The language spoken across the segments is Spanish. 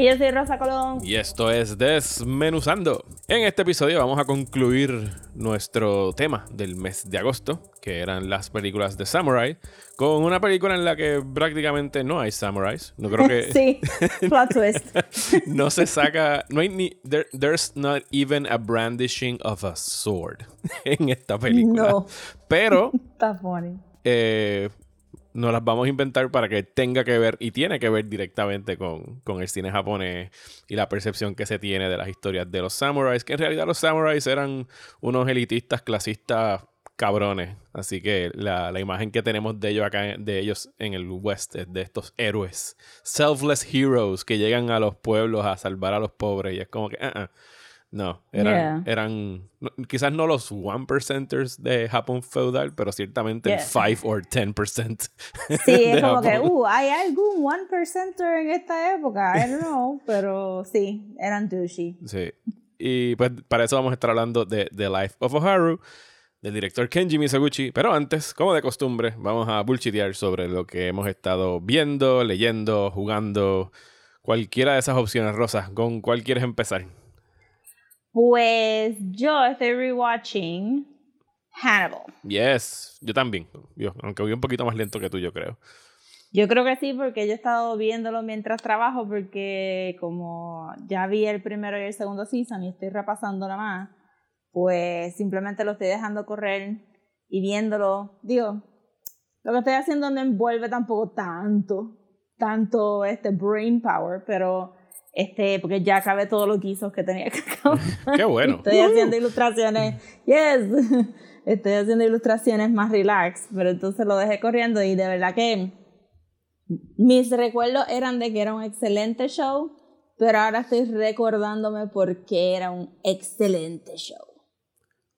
Y yo soy Rosa Colón. y esto es Desmenuzando. En este episodio vamos a concluir nuestro tema del mes de agosto, que eran las películas de Samurai, con una película en la que prácticamente no hay samurais. No creo que Sí, plot twist. no se saca, no hay ni there- there's not even a brandishing of a sword en esta película. No. Pero Está funny. eh, nos las vamos a inventar para que tenga que ver y tiene que ver directamente con, con el cine japonés y la percepción que se tiene de las historias de los samuráis, que en realidad los samuráis eran unos elitistas clasistas cabrones. Así que la, la imagen que tenemos de ellos acá, de ellos en el West, es de estos héroes, selfless heroes que llegan a los pueblos a salvar a los pobres. Y es como que, ah, ah. No, eran, Yeah. eran no- quizás no los one percenters de Japón feudal, pero ciertamente el Yeah. 5 or 10%. Sí, es como que, Japón. uh, ¿hay algún one percenter en esta época? I don't know, pero sí, eran douchey. Sí. Y pues para eso vamos a estar hablando de The Life of Oharu, del director Kenji Misaguchi. Pero antes, como de costumbre, vamos a bullshitear sobre lo que hemos estado viendo, leyendo, jugando. Cualquiera de esas opciones, Rosa. ¿Con cuál quieres empezar? Pues yo estoy rewatching Hannibal. Yes, yo también. Yo, aunque voy un poquito más lento que tú, yo creo. Yo creo que sí, porque yo he estado viéndolo mientras trabajo, porque como ya vi el primero y el segundo season y estoy repasando nada más, pues simplemente lo estoy dejando correr y viéndolo. Digo, lo que estoy haciendo no envuelve tampoco tanto, tanto este brain power, pero este, porque ya acabé todos los guisos que tenía que acabar. Qué bueno. Estoy haciendo ilustraciones, yes, estoy haciendo ilustraciones más relax, pero entonces lo dejé corriendo y de verdad que mis recuerdos eran de que era un excelente show, pero ahora estoy recordándome por qué era un excelente show.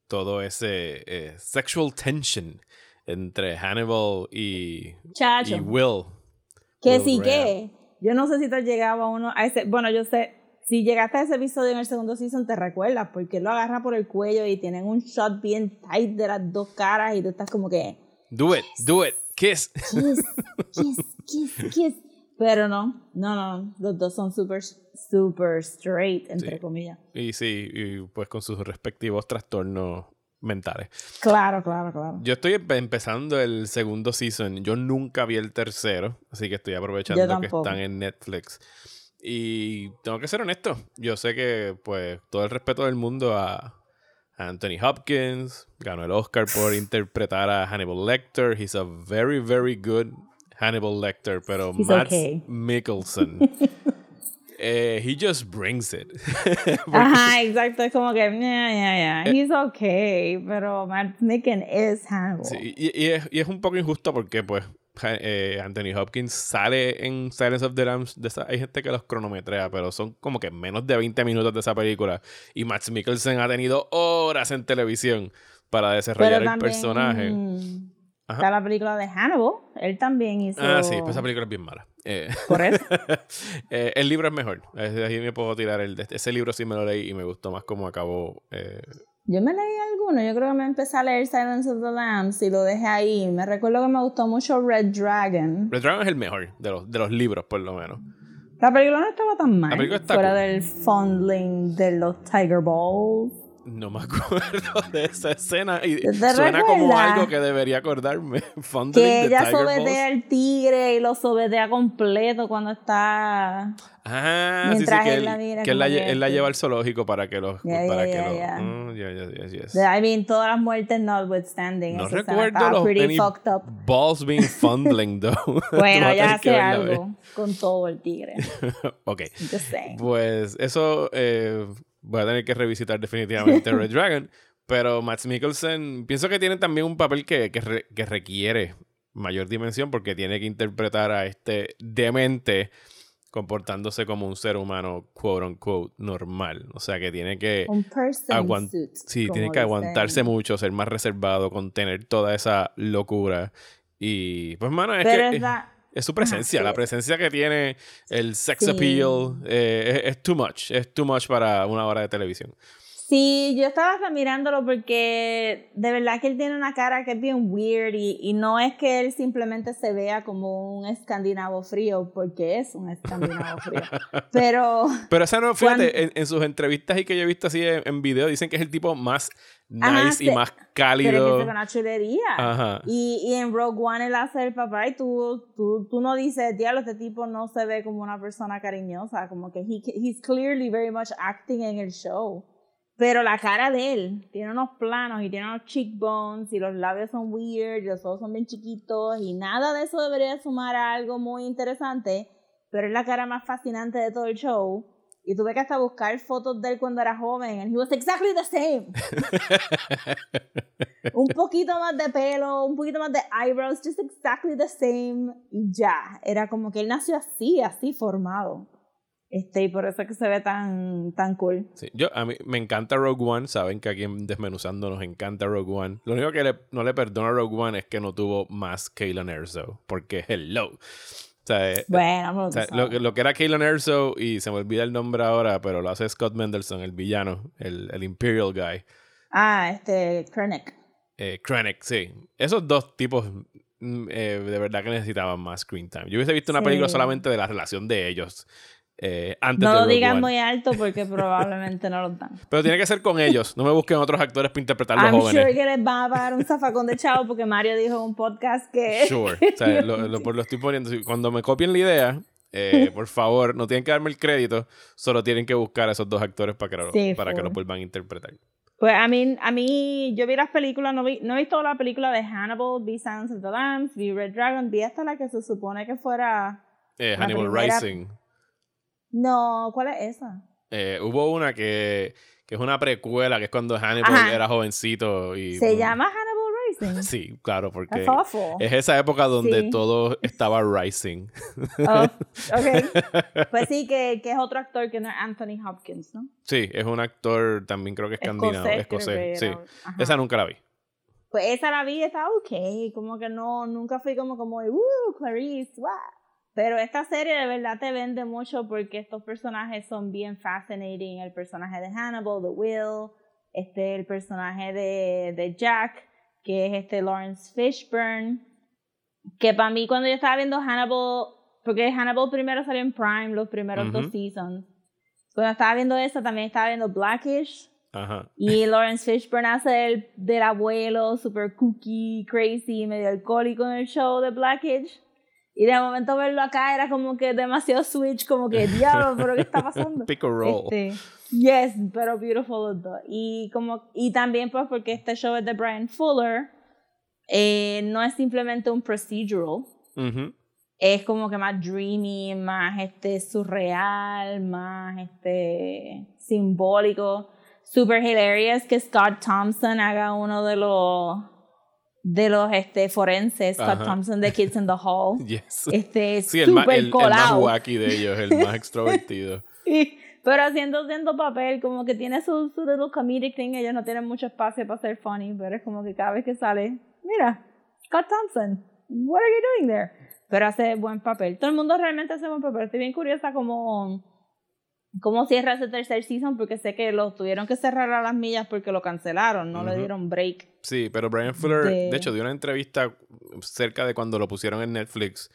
Todo ese eh, sexual tension entre Hannibal y, Chacho. y Will. Que Will sí que, yo no sé si te llegaba uno a ese, bueno, yo sé, si llegaste a ese episodio en el segundo season te recuerdas, porque lo agarra por el cuello y tienen un shot bien tight de las dos caras y tú estás como que... Do it, do it, kiss. kiss, kiss, kiss, kiss. Pero no, no, no, los dos son super, super straight, entre Sí. comillas. Y sí, y pues con sus respectivos trastornos mentales. Claro, claro, claro. Yo estoy empe- empezando el segundo season. Yo nunca vi el tercero, así que estoy aprovechando que están en Netflix. Y tengo que ser honesto. Yo sé que, pues, todo el respeto del mundo a Anthony Hopkins. Ganó el Oscar por interpretar a Hannibal Lecter. He's a very, very good Hannibal Lecter. Pero He's Matt okay. Mikkelsen. eh, he just brings it. Ajá, exacto, es como que, yeah, yeah, yeah, he's okay, pero Matt Micken es Hannibal. Sí, y, y es, y es un poco injusto porque, pues, eh, Anthony Hopkins sale en Silence of the Lambs. De esa- hay gente que los cronometrea, pero son como que menos de 20 minutos de esa película. Y Max Mikkelsen ha tenido horas en televisión para desarrollar pero el también personaje. Ajá. está la película de Hannibal, él también hizo... Ah, sí, pues esa película es bien mala. Eh, Por eso. eh, el libro es mejor. Ahí me puedo tirar el. de- Ese libro sí me lo leí y me gustó más cómo acabó. eh, Yo me leí alguno, yo creo que me empecé a leer Silence of the Lambs y lo dejé ahí. Me recuerdo que me gustó mucho Red Dragon. Red Dragon es el mejor de los, de los libros, por lo menos. La película no estaba tan mal. La película está fuera cool. del fondling de los Tiger Balls. No me acuerdo de esa escena y ¿Te suena como algo que debería acordarme. Fondling Que ella Balls. al tigre y lo sobetea completo cuando está. Ah, sí, sí, mientras que él él, la mira que él la, él la sí. lleva al zoológico para que los... Para que. Mm, yes. I mean, todas las muertes notwithstanding. No recuerdo los pretty fucked up. balls being fondling, though. Bueno, ya hace algo con todo el tigre. ok. Just saying. Pues eso eh, voy a tener que revisitar definitivamente Red Dragon. Pero Max Mikkelsen, pienso que tiene también un papel que, que, re- que requiere mayor dimensión porque tiene que interpretar a este demente comportándose como un ser humano, quote unquote, normal. O sea que tiene que aguant- suit. sí, tiene que aguantarse mucho, ser más reservado, contener toda esa locura. Y pues, mano, es Pero que es la- es su presencia, sí. la presencia que tiene, el sex Sí. appeal, eh, es, es too much, es too much para una hora de televisión. Sí, yo estaba hasta mirándolo porque de verdad que él tiene una cara que es bien weird y, y no es que él simplemente se vea como un escandinavo frío, porque es un escandinavo frío. Pero Pero esa no, fíjate, Cuando- en, en sus entrevistas y que yo he visto así en, en video, dicen que es el tipo más nice Ajá, y más pero es que cálido. es una chulería. Ajá. Y, y en Rogue One él hace el papá y tú, tú, tú no dices, diablo, este tipo no se ve como una persona cariñosa, como que he, he's clearly very much acting en el show. Pero la cara de él tiene unos planos y tiene unos cheekbones y los labios son weird, y los ojos son bien chiquitos y nada de eso debería sumar a algo muy interesante, pero es la cara más fascinante de todo el show. Y tuve que hasta buscar fotos de él cuando era joven and he was exactly the same un poquito más de pelo, un poquito más de eyebrows, just exactly the same y ya. Era como que él nació así, así formado. Este, y por eso es que se ve tan, tan cool. Sí, yo, a mí me encanta Rogue One. Saben que aquí en Desmenuzando nos encanta Rogue One. Lo único que le- no le perdono a Rogue One es que no tuvo más Kaylan Erso. Porque hello. O sea, eh, Bueno, o sea, lo, lo que era Kaylan Erso, y se me olvida el nombre ahora, pero lo hace Scott Mendelson, el villano, el, el Imperial Guy. Ah, este, Krennic. Eh, Krennic, sí. Esos dos tipos mm, eh, de verdad que necesitaban más screen time. Yo hubiese visto una Sí. película solamente de la relación de ellos eh, antes No de lo Rogue digan One. muy alto porque probablemente no lo dan. Pero tiene que ser con ellos. No me busquen otros actores para interpretar a los I'm jóvenes. sure que les van a pagar un zafacón de chavo porque Mario dijo en un podcast que... Sure. O sea, lo, lo- lo estoy poniendo. Cuando me copien la idea, eh, por favor, no tienen que darme el crédito, solo tienen que buscar a esos dos actores para que lo, Sí, para que lo vuelvan a interpretar. Pues a mí, a mí, yo vi las películas, no, vi, no he visto la película de Hannibal, vi Silence of the Lambs, vi Red Dragon, vi hasta la que se supone que fuera... Eh, Hannibal primera- Rising. No, ¿cuál es esa? Eh, hubo una que, que es una precuela, que es cuando Hannibal Ajá. era jovencito. y Se llama Hannibal Rising. Sí, claro, porque es esa época donde Sí. todo estaba rising. Oh, ok. Pues sí, que, que es otro actor que no es Anthony Hopkins, ¿no? Sí, es un actor también creo que escandinavo, escocés. que Sí. Ajá. Esa nunca la vi. Pues esa la vi, está ok, como que no, nunca fui como, como, uh, Clarice, wow. Pero esta serie de verdad te vende mucho porque estos personajes son bien fascinating. El personaje de Hannibal, de Will, este, el personaje de, de Jack, que es este Lawrence Fishburne. Que para mí cuando yo estaba viendo Hannibal, porque Hannibal primero salió en Prime, los primeros dos Ujú. seasons. Cuando estaba viendo eso, también estaba viendo Blackish. Ajá. Y Lawrence Fishburne hace el del abuelo, super cookie, crazy, medio alcohólico en el show de Blackish. Y de momento verlo acá era como que demasiado switch, como que diablo, pero ¿qué está pasando? Pick a roll. Este, yes, pero beautiful los dos. Y, como, y también pues porque este show es de Brian Fuller, eh, no es simplemente un procedural, es como que más dreamy, más este surreal, más este simbólico, super hilarious que Scott Thompson haga uno de los de los este forenses, Scott Ajá. Thompson de Kids in the Hall. Yes. Este Sí, el super el, el más wacky de ellos, el más extrovertido. Pero haciendo haciendo papel, como que tiene su, su little comedic thing, ellos no tienen mucho espacio para ser funny, pero es como que cada vez que sale, mira, Scott Thompson, what are you doing there? Pero hace buen papel. Todo el mundo realmente hace buen papel. Estoy bien curiosa cómo, cómo cierra ese tercer season, porque sé que lo tuvieron que cerrar a las millas porque lo cancelaron, no le Ujú. dieron break. Sí, pero Brian Fuller, de... De- hecho, dio una entrevista cerca de cuando lo pusieron en Netflix,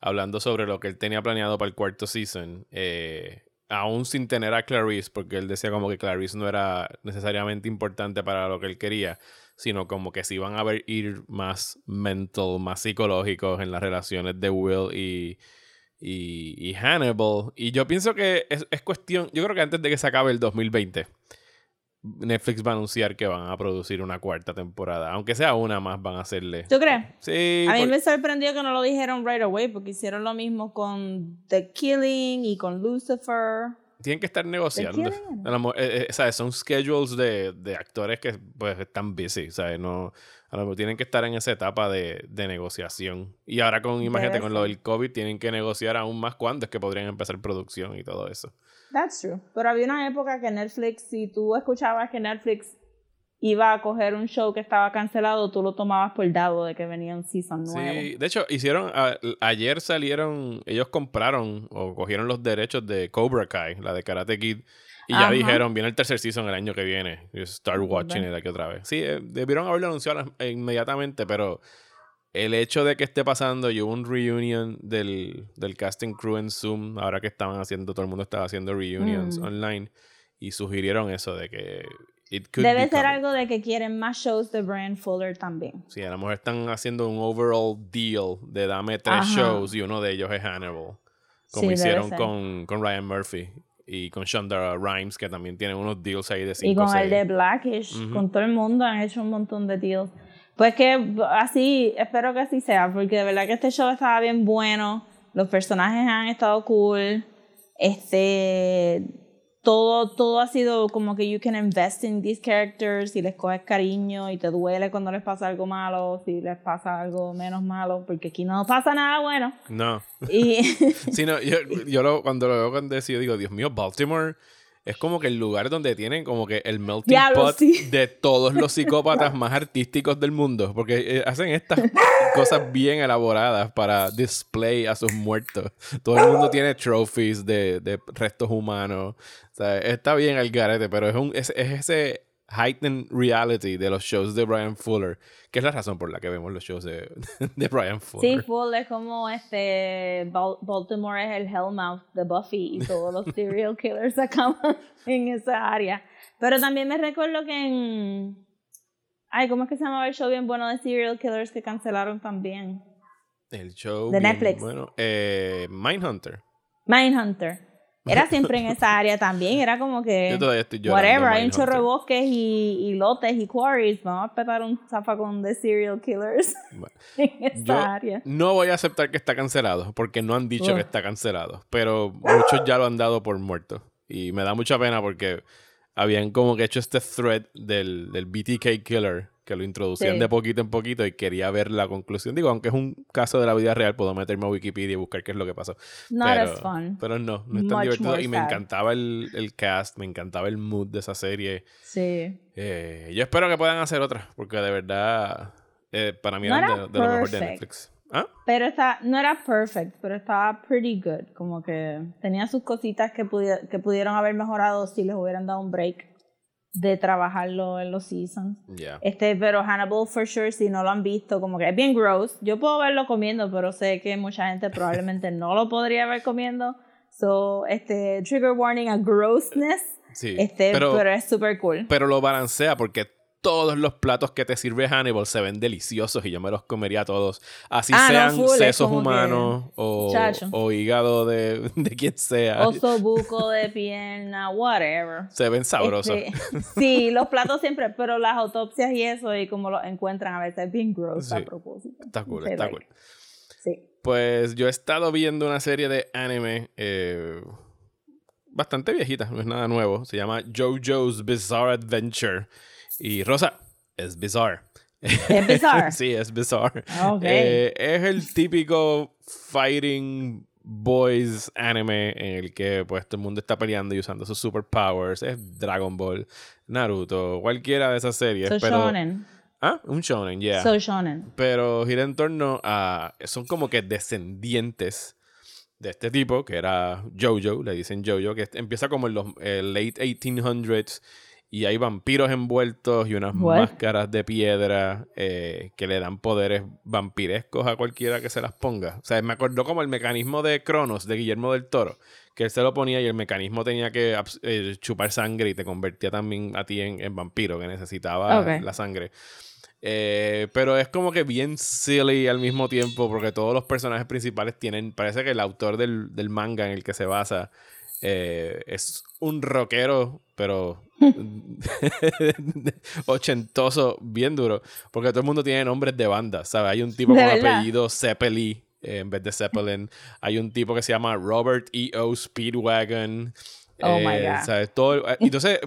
hablando sobre lo que él tenía planeado para el cuarto season, eh, aún sin tener a Clarice, porque él decía como que Clarice no era necesariamente importante para lo que él quería, sino como que se iban a ver ir más mental, más psicológicos en las relaciones de Will y, y, y Hannibal. Y yo pienso que es, es cuestión, yo creo que antes de que se acabe el 2020. Netflix va a anunciar que van a producir una cuarta temporada. Aunque sea una más, van a hacerle. ¿Tú crees? Sí. A mí por- me sorprendió que no lo dijeron right away, porque hicieron lo mismo con The Killing y con Lucifer. Tienen que estar negociando. mo- eh, eh, ¿sabes? Son schedules de, de actores que pues están busy, ¿sabes? No, a lo mejor tienen que estar en esa etapa de, de negociación. Y ahora con, imagínate, Debe con lo del COVID, tienen que negociar aún más cuándo es que podrían empezar producción y todo eso. That's true. Pero había una época que Netflix, si tú escuchabas que Netflix iba a coger un show que estaba cancelado, tú lo tomabas por dado de que venía un season nuevo. Sí, de hecho, hicieron, a- ayer salieron, ellos compraron o cogieron los derechos de Cobra Kai, la de Karate Kid, y ya dijeron, viene el tercer season el año que viene. You start watching Bueno. it aquí otra vez. Sí, eh, debieron haberlo anunciado las- inmediatamente, pero el hecho de que esté pasando, y hubo un reunion del, del casting crew en Zoom, ahora que estaban haciendo, todo el mundo estaba haciendo reunions Mm. online, y sugirieron eso de que it could Debe be ser coming. algo de que quieren más shows de Brian Fuller también. Sí, a lo mejor están haciendo un overall deal de dame tres Ajá. shows y uno de ellos es Hannibal. Como Sí, hicieron con, con Ryan Murphy y con Shonda Rhimes, que también tienen unos deals ahí de Y 5 con el de Blackish, Ujú. con todo el mundo han hecho un montón de deals. Pues que así, espero que así sea, porque de verdad que este show estaba bien bueno, los personajes han estado cool, este, todo, todo ha sido como que you can invest in these characters, si les coges cariño y te duele cuando les pasa algo malo, si les pasa algo menos malo, porque aquí no pasa nada bueno. No. Y Sí, no, yo, yo lo- cuando lo veo cuando decido, digo, Dios mío, Baltimore es como que el lugar donde tienen como que el melting Diablo, pot sí. de todos los psicópatas más artísticos del mundo. Porque eh, hacen estas cosas bien elaboradas para display a sus muertos. Todo el mundo tiene trophies de, de restos humanos. O sea, está bien el garete, pero es, un, es, es ese heightened reality de los shows de Brian Fuller, que es la razón por la que vemos los shows de, de Brian Fuller. Sí, full es como este Bal- Baltimore es el Hellmouth de Buffy y todos los serial killers acaban en esa área. Pero también me recuerdo que en ay, ¿cómo es que se llamaba el show bien bueno de serial killers que cancelaron también? El show. De Netflix. Bueno, eh, Mindhunter. Mindhunter. Era siempre en esa área también, era como que Yo todavía estoy llorando. whatever, hay un chorro de bosques y, y lotes y quarries, vamos a petar un zafacón de serial killers Bueno, en esa Yo área. no voy a aceptar que está cancelado, porque no han dicho que está cancelado, pero muchos ya lo han dado por muerto. Y me da mucha pena porque habían como que hecho este thread del, del BTK Killer, que lo introducían Sí. de poquito en poquito y quería ver la conclusión. Digo, aunque es un caso de la vida real, puedo meterme a Wikipedia y buscar qué es lo que pasó. Not pero, as fun. Pero no, no es tan Much divertido. Y me sad. encantaba el, el cast, me encantaba el mood de esa serie. Sí. Eh, yo espero que puedan hacer otra, porque de verdad, eh, para mí No era de, de lo mejor de. Netflix. ¿Ah? Pero está, no era perfect, pero estaba pretty good. Como que tenía sus cositas que, pudi- que pudieron haber mejorado si les hubieran dado un break de trabajarlo en los seasons. Ya. Este, pero Hannibal, for sure, si no lo han visto, como que es bien gross. Yo puedo verlo comiendo, pero sé que mucha gente probablemente no lo podría ver comiendo. So, este, trigger warning a grossness. Sí. Este, pero, pero, es super cool. pero lo balancea porque todos los platos que te sirve Hannibal se ven deliciosos y yo me los comería todos. Así Ah, no, sean full, sesos que- humanos o, o hígado de, de quien sea. Oso buco de pierna, whatever. Se ven sabrosos. Este, sí, los platos siempre, pero las autopsias y eso, y como lo encuentran a veces es bien gross Sí. a propósito. Está cool, está like, cool. Sí. Pues yo he estado viendo una serie de anime eh, bastante viejita, no es nada nuevo. Se llama JoJo's Bizarre Adventure. Y Rosa, es bizarre. Es bizarre. sí, es bizarre. Ok. Eh, es el típico fighting boys anime en el que pues todo el mundo está peleando y usando sus superpowers. Es Dragon Ball, Naruto, cualquiera de esas series. So pero, shonen. Ah, un shonen, yeah So shonen. pero gira en torno a. Son como que descendientes de este tipo, que era Jojo, le dicen Jojo, que empieza como en los eh, late 1800s y hay vampiros envueltos y unas What? máscaras de piedra eh, que le dan poderes vampirescos a cualquiera que se las ponga. O sea, me acordó como el mecanismo de Cronos de Guillermo del Toro, que él se lo ponía y el mecanismo tenía que eh, chupar sangre y te convertía también a ti en, en vampiro, que necesitaba la sangre. Eh, pero es como que bien silly al mismo tiempo porque todos los personajes principales tienen, parece que el autor del, del manga en el que se basa eh, es un rockero, pero ochentoso, bien duro, porque todo el mundo tiene nombres de bandas, ¿sabes? Hay un tipo ¿De con verdad? apellido Zeppeli eh, en vez de Zeppelin, hay un tipo que se llama Robert E.O. Speedwagon. Oh my Eh, God. ¿sabes? Todo, el- entonces,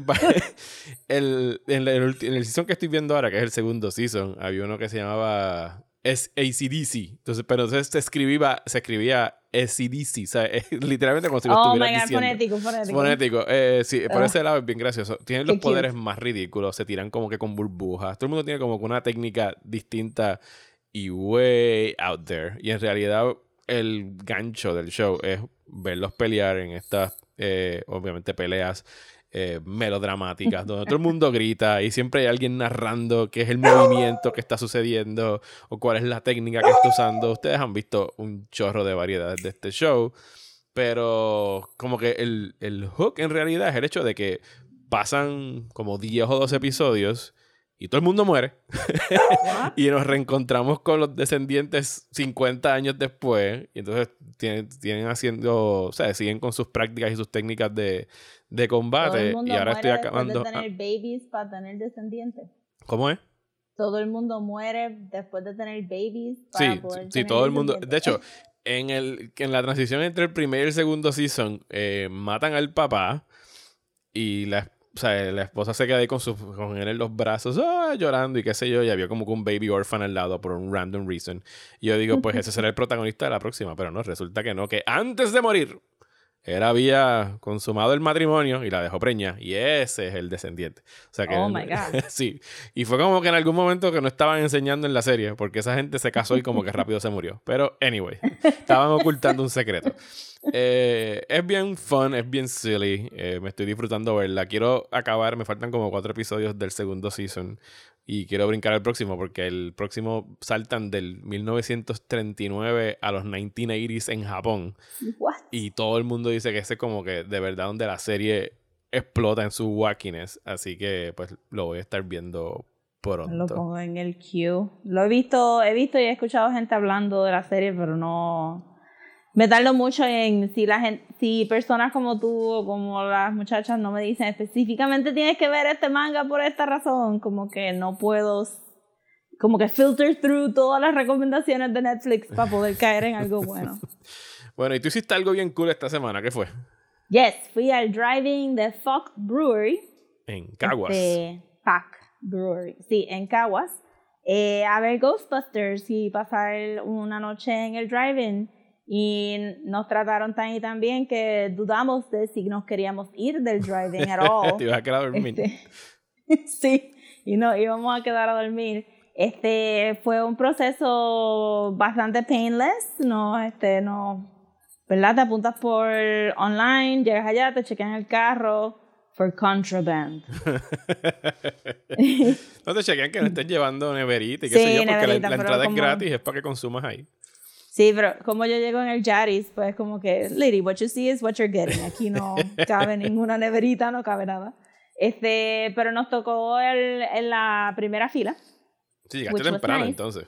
el, en, el, en el season que estoy viendo ahora, que es el segundo season, había uno que se llamaba es ACDC. Entonces, pero entonces se escribía, se escribía ACDC, o sea, es literalmente como si lo Oh my estuvieras god, diciendo. fonético, fonético. Fonético. Eh, sí, por Ah. ese lado es bien gracioso. Tienen Qué los poderes cute. más ridículos. Se tiran como que con burbujas. Todo el mundo tiene como que una técnica distinta y way out there. Y en realidad el gancho del show es verlos pelear en estas, eh, obviamente, peleas eh, melodramáticas, donde todo el mundo grita y siempre hay alguien narrando qué es el movimiento que está sucediendo o cuál es la técnica que está usando. Ustedes han visto un chorro de variedades de este show, pero como que el, el hook en realidad es el hecho de que pasan como 10 o 12 episodios y todo el mundo muere. y nos reencontramos con los descendientes 50 años después. Y entonces tienen, tienen haciendo, o sea, siguen con sus prácticas y sus técnicas de, de Todo combate. el mundo Y ahora muere estoy acabando. de ah, tener babies para tener descendientes. ¿Cómo es? Todo el mundo muere después de tener babies para Sí, poder sí, tener todo el mundo. De hecho, en, el, en la transición entre el primer y el segundo season, eh, matan al papá y la, o sea, la esposa se queda ahí con, su, con él en los brazos, ah, llorando y qué sé yo, y había como que un baby orphan al lado por un random reason. Y yo digo, pues ese será el protagonista de la próxima, pero no, resulta que no, que antes de morir, él había consumado el matrimonio y la dejó preña, y ese es el descendiente. O sea que, Oh my God. sí, y fue como que en algún momento que no estaban enseñando en la serie, porque esa gente se casó y como que rápido se murió. Pero, anyway, estaban ocultando un secreto. Eh, es bien fun, es bien silly. eh, me estoy disfrutando verla. Quiero acabar, me faltan como cuatro episodios del segundo season. Y quiero brincar al próximo, porque el próximo saltan del 1939 a los 1980s en Japón. What? Y todo el mundo dice que ese es como que de verdad donde la serie explota en su wackiness. Así que pues lo voy a estar viendo Lo pronto. pongo en el queue. Lo he visto, he visto y he escuchado gente hablando de la serie, pero no. Me tardo mucho en si la gente, si personas como tú o como las muchachas no me dicen específicamente tienes que ver este manga por esta razón, como que no puedo, como que filter through todas las recomendaciones de Netflix para poder caer en algo bueno. Bueno, y tú hiciste algo bien cool esta semana. ¿Qué fue? Yes, fui al driving de Fuck Brewery. En Caguas. Este, Pack Brewery. Sí, en Caguas. eh, a ver Ghostbusters y pasar una noche en el drive-in. Y nos trataron tan y tan bien que dudamos de si nos queríamos ir del drive-in at all. Te ibas a quedar a dormir. Este, sí, y no íbamos a quedar a dormir. Este fue un proceso bastante painless, no, este, no, ¿verdad? Te apuntas por online, llegas allá, te chequean el carro for contraband. no te chequean que no estés llevando neverita y qué Sí, sé yo, porque la, la entrada como- es gratis, es para que consumas ahí. Sí, pero como yo llego en el Yaris, pues como que, lady, what you see is what you're getting. Aquí no cabe ninguna neverita, no cabe nada. Este, pero nos tocó el, en la primera fila. Sí, llegaste temprano nice. entonces.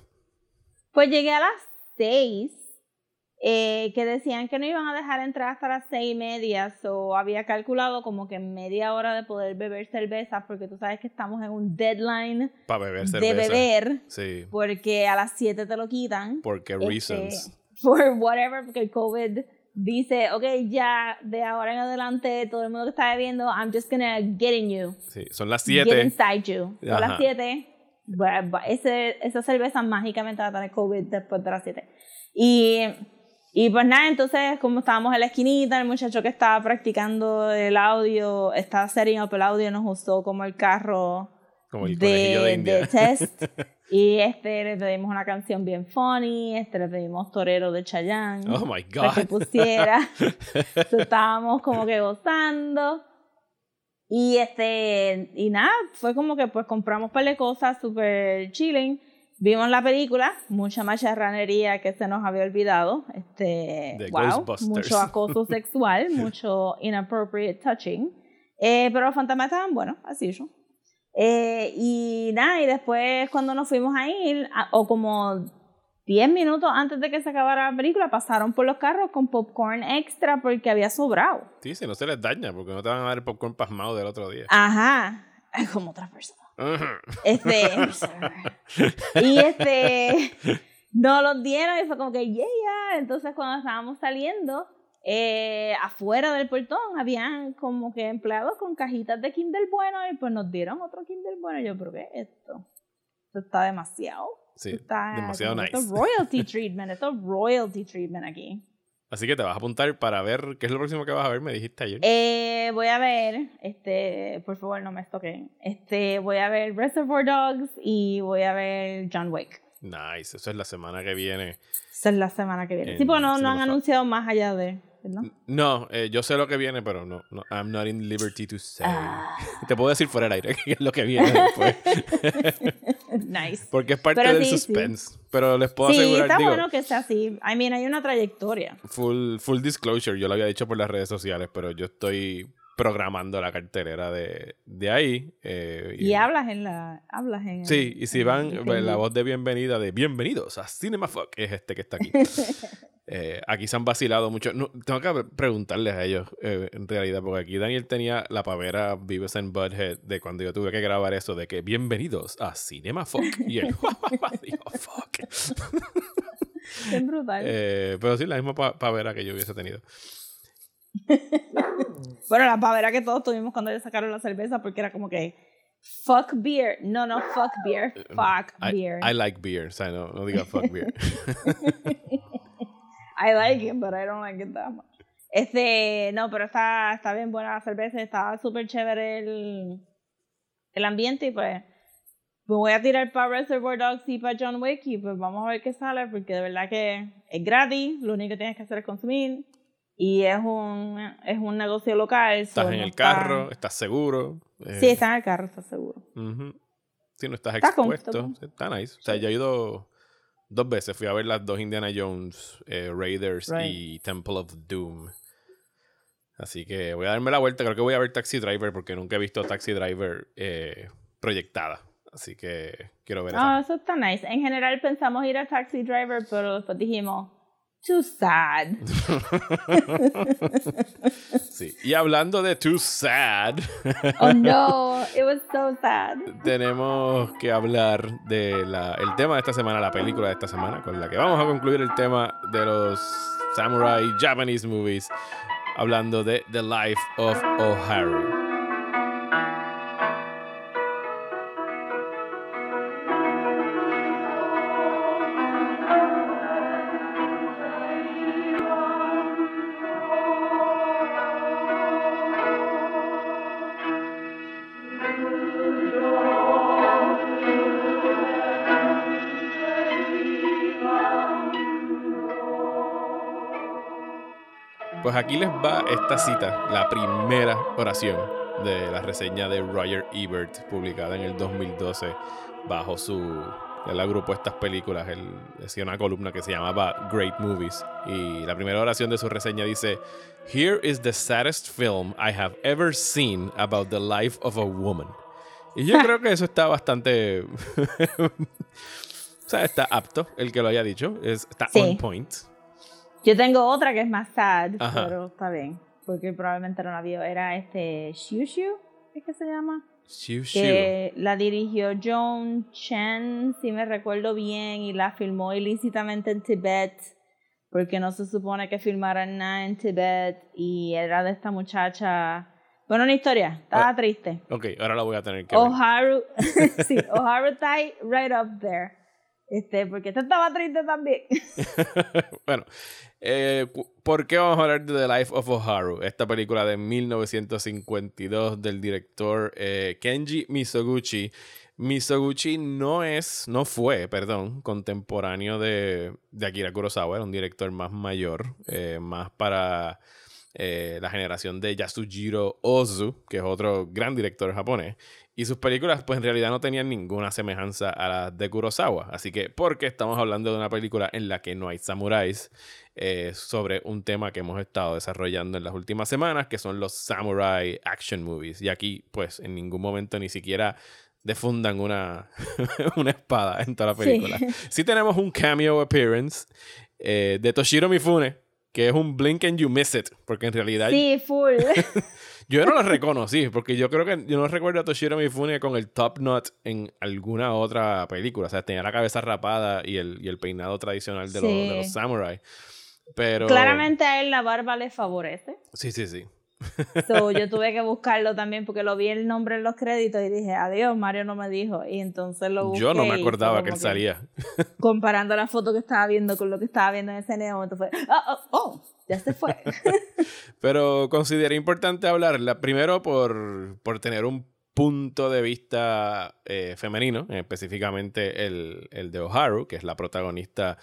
Pues llegué a las seis, eh, que decían que no iban a dejar entrar hasta las seis y media, o había calculado como que media hora de poder beber cerveza, porque tú sabes que estamos en un deadline Para beber de cerveza. beber, Sí, porque a las siete te lo quitan. porque Este, reasons. For whatever, porque el COVID dice, ok, ya de ahora en adelante, todo el mundo que está bebiendo, I'm just gonna get in you. Sí, son las Get 7. inside you. Son Ajá. las 7. Ese, esa cerveza mágicamente va a tener COVID después de las 7. Y, y pues nada, entonces, como estábamos en la esquinita, el muchacho que estaba practicando el audio, estaba setting up el audio, nos usó como el carro Como el de de, India. de test. y este le pedimos una canción bien funny, este le pedimos Torero de Chayanne Oh my para que God. pusiera. Entonces, estábamos como que gozando. Y este, y nada, fue como que pues compramos un par de cosas super chilling. Vimos la película, mucha macharranería que se nos había olvidado. Este, The wow, mucho acoso sexual, mucho inappropriate touching. Eh, pero los fantasmas estaban buenos, así yo. Eh, y nada, y después cuando nos fuimos a ir, a- o como 10 minutos antes de que se acabara la película, pasaron por los carros con popcorn extra porque había sobrado. Sí, si no se les daña, porque no te van a dar el popcorn pasmado del otro día. Ajá, como otra persona. Este, y este, nos los dieron y fue como que, yeah, yeah. Entonces cuando estábamos saliendo, eh, afuera del portón habían como que empleados con cajitas de Kindle bueno y pues nos dieron otro Kindle bueno. Y yo, ¿pero qué es esto? Esto está demasiado. Sí, Esto está, demasiado nice. Esto es royalty treatment, esto es royalty treatment aquí. Así que te vas a apuntar para ver qué es lo próximo que vas a ver, me dijiste ayer. Eh, voy a ver, este, por favor no me toquen. Este, voy a ver Reservoir Dogs y voy a ver John Wick. Nice, eso es la semana que viene. Esa es la semana que viene. En Sí, no, no han anunciado más allá de, ¿verdad? No, eh, yo sé lo que viene, pero no, no, I'm not in liberty to say. Ah. Te puedo decir fuera del aire qué es lo que viene después. nice. Porque es parte Pero del sí, sí. Pero les puedo Sí, asegurar, está digo, bueno que sea así. I mean, hay una trayectoria. full, full disclosure, yo lo había dicho por las redes sociales, pero yo estoy programando la cartelera de, de ahí. eh, Y hablas en la. Hablas en. Sí, y si en- van, en- pues, la voz de bienvenida de bienvenidos a Cinema Fuck es este que está aquí. Eh, aquí se han vacilado mucho. No, tengo que preguntarles a ellos, eh, en realidad, porque aquí Daniel tenía la pavera Vives and Butthead de cuando yo tuve que grabar eso de que bienvenidos a Cinema Fuck. Y él, dijo, fuck. Bien brutal. Pero sí, la misma pa- pavera que yo hubiese tenido. Bueno, la pavera que todos tuvimos cuando ellos sacaron la cerveza, porque era como que. Fuck beer. No, no, fuck beer. Fuck I, beer. I like beer, o sea, no, no diga fuck beer. I like it, but I don't like it that much. Este, no, pero está, está bien buena la cerveza, está súper chévere el, el ambiente y pues me voy a tirar para Reservoir Dogs y para John Wick y pues vamos a ver qué sale porque de verdad que es gratis, lo único que tienes que hacer es consumir y es un, es un negocio local. Estás en no el está- carro, estás seguro. eh, Sí, está en el carro, está seguro. Sí, no estás Está expuesto. Está nice. O sea, yo he ido dos veces. Fui a ver las dos Indiana Jones, eh, Raiders Right. y Temple of Doom. Así que voy a darme la vuelta. Creo que voy a ver Taxi Driver porque nunca he visto Taxi Driver eh, proyectada. Así que quiero ver Ah, esa. eso está nice. En general pensamos ir a Taxi Driver, pero después dijimos, too sad. Sí. Y hablando de Too Sad, Oh no, it was so sad. tenemos que hablar del el tema de esta semana, la película de esta semana, con la que vamos a concluir el tema de los Samurai Japanese movies, hablando de The Life of Oharu. Aquí les va esta cita, la primera oración de la reseña de Roger Ebert, publicada en el 2012 bajo su... Él agrupó estas películas, él decía una columna que se llamaba Great Movies. Y la primera oración de su reseña dice, Here is the saddest film I have ever seen about the life of a woman. Y yo creo que eso está bastante... o sea, está apto el que lo haya dicho, es, está Sí. on point. Yo tengo otra que es más sad, Ajá. pero está bien. Porque probablemente no la vio. Era este Shushu, ¿es que se llama? Shiu Shiu. Que la dirigió Joan Chen, si me recuerdo bien, y la filmó ilícitamente en Tibet. Porque no se supone que filmaran nada en Tibet. Y era de esta muchacha. Bueno, una historia. Estaba Ah. triste. Ok, ahora la voy a tener que ver. Oharu, sí, Oharu ahí right up there. Este, porque esta estaba triste también. bueno, eh, ¿por qué vamos a hablar de The Life of Oharu? Esta película de 1952 del director eh, Kenji Misoguchi. Misoguchi no es, no fue, perdón, contemporáneo de, de Akira Kurosawa, era un director más mayor, eh, más para eh, la generación de Yasujiro Ozu, que es otro gran director japonés. Y sus películas, pues en realidad no tenían ninguna semejanza a las de Kurosawa. Así que, porque estamos hablando de una película en la que no hay samuráis, eh, sobre un tema que hemos estado desarrollando en las últimas semanas, que son los samurai action movies. Y aquí, pues, en ningún momento ni siquiera defundan una, una espada en toda la película. Sí, tenemos un cameo appearance eh, de Toshiro Mifune, que es un blink and you miss it, porque en realidad Sí, full. yo no lo reconocí, porque yo creo que yo no recuerdo a Toshiro Mifune con el top knot en alguna otra película. O sea, tenía la cabeza rapada y el, y el peinado tradicional de, los, de los samurai. Pero... Claramente a él la barba le favorece. Sí, sí, sí. So, yo tuve que buscarlo también porque lo vi el nombre en los créditos y dije, adiós, Mario no me dijo. Y entonces lo busqué. Yo no me acordaba que él salía. Comparando la foto que estaba viendo con lo que estaba viendo en ese momento fue, oh, oh, oh, ya se fue. Pero consideré importante hablarla, primero por, por tener un punto de vista eh, femenino, específicamente el, el de Oharu, que es la protagonista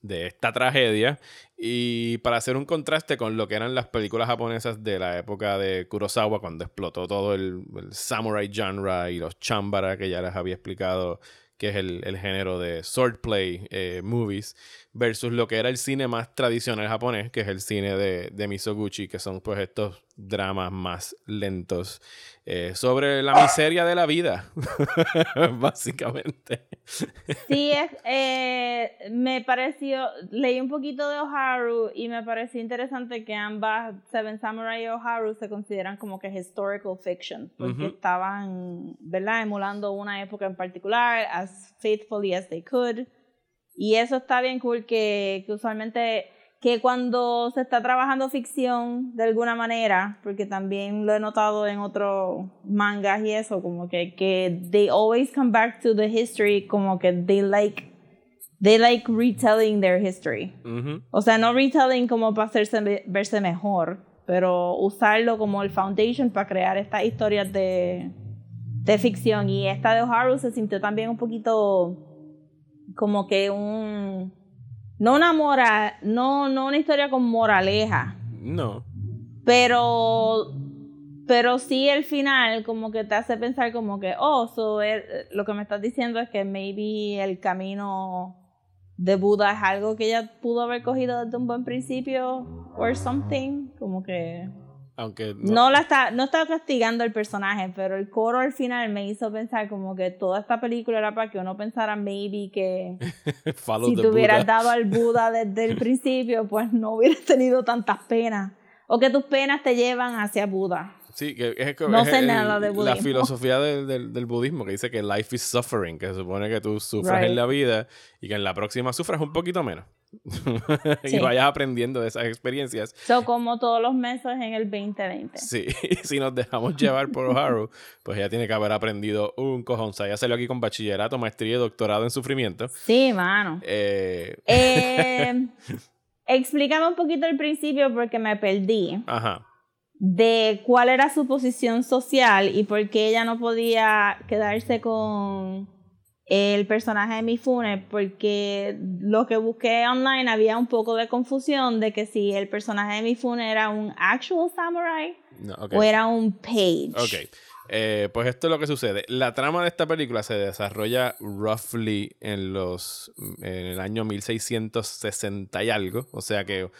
de esta tragedia y para hacer un contraste con lo que eran las películas japonesas de la época de Kurosawa cuando explotó todo el, samurai genre y los chambara que ya les había explicado que es el, el género de swordplay eh, movies, versus lo que era el cine más tradicional japonés, que es el cine de, de Misoguchi, que son pues estos dramas más lentos eh, sobre la miseria de la vida, básicamente. Sí, es, eh, me pareció, leí un poquito de Oharu y me pareció interesante que ambas, Seven Samurai y Oharu, se consideran como que historical fiction, porque estaban, ¿verdad?, emulando una época en particular, as faithfully as they could. Y eso está bien cool que, que usualmente que cuando se está trabajando ficción de alguna manera, porque también lo he notado en otros mangas y eso, como que, que they always come back to the history, como que they like, they like retelling their history. O sea, no retelling como para hacerse ve- verse mejor, pero usarlo como el foundation para crear estas historias de, de ficción. Y esta de Oharu se sintió también un poquito como que un no una moral, no, no una historia con moraleja, No. pero pero sí el final como que te hace pensar como que oh so er- lo que me estás diciendo es que maybe el camino de Buda es algo que ella pudo haber cogido desde un buen principio or something como que Aunque no la está no estaba castigando el personaje pero el coro al final me hizo pensar como que toda esta película era para que uno pensara maybe que si te hubieras dado al Buda desde el principio, pues no hubieras tenido tantas penas. O que tus penas te llevan hacia Buda. Sí, que es, que No es sé el- nada de la budismo. filosofía del, del, del budismo que dice que life is suffering, que se supone que tú sufres Right. en la vida y que en la próxima sufras un poquito menos. y Sí. vayas aprendiendo de esas experiencias. So, como todos los meses en el 2020. Sí, si nos dejamos llevar por Oharu, pues ella tiene que haber aprendido un cojón. O sea, ella salió aquí con bachillerato, maestría y doctorado en sufrimiento. Sí, mano. Eh, Eh, explícame un poquito el principio porque me perdí ajá. de cuál era su posición social y por qué ella no podía quedarse con el personaje de Mifune porque lo que busqué online había un poco de confusión de que si el personaje de Mifune era un actual samurai No, o era un page. Ok. Eh, pues esto es lo que sucede. La trama de esta película se desarrolla roughly en los en el año 1660 y algo. O sea que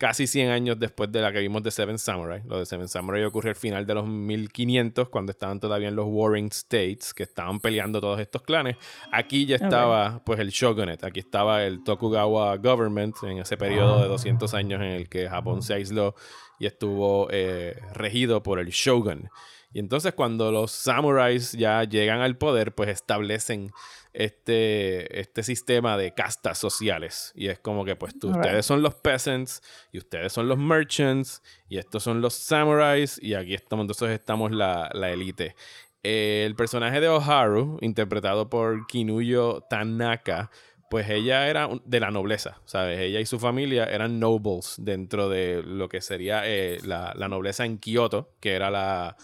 casi 100 años después de la que vimos de Seven Samurai. Lo de Seven Samurai ocurre al final de los 1500, cuando estaban todavía en los Warring States, que estaban peleando todos estos clanes. Aquí ya estaba pues el shogunate, aquí estaba el Tokugawa government en ese periodo de 200 años en el que Japón se aisló y estuvo eh, regido por el shogun. Y entonces cuando los samuráis ya llegan al poder, pues establecen este, este sistema de castas sociales. Y es como que pues tú- ustedes son los peasants y ustedes son los merchants y estos son los samuráis y aquí estamos, entonces estamos la, la élite. Eh, el personaje de Oharu, interpretado por Kinuyo Tanaka, pues ella era de la nobleza, ¿sabes? Ella y su familia eran nobles dentro de lo que sería eh, la, la nobleza en Kioto, que era la,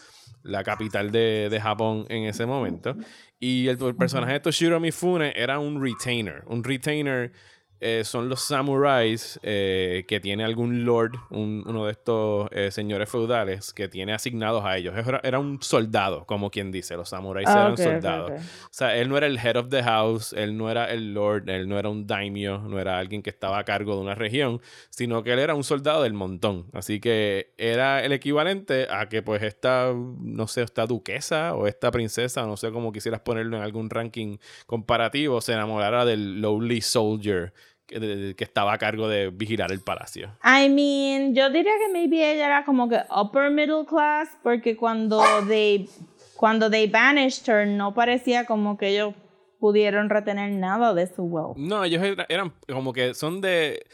la capital de, de Japón en ese momento. Y el, el personaje de Toshiro Mifune era un retainer. Un retainer eh, son los samuráis eh, que tiene algún lord, un- uno de estos eh, señores feudales que tiene asignados a ellos. Era, era un soldado, como quien dice. Los samuráis Ah, eran soldados. O sea, él no era el head of the house, él no era el lord, él no era un daimyo, no era alguien que estaba a cargo de una región, sino que él era un soldado del montón. Así que era el equivalente a que pues esta, no sé, esta duquesa o esta princesa, no sé cómo quisieras ponerlo en algún ranking comparativo, se enamorara del lowly soldier que, estaba a cargo de vigilar el palacio. I mean, yo diría que maybe ella era como que upper middle class, porque cuando they, cuando they banished her, no parecía como que ellos pudieron retener nada de su wealth. No, ellos era- eran como que son de.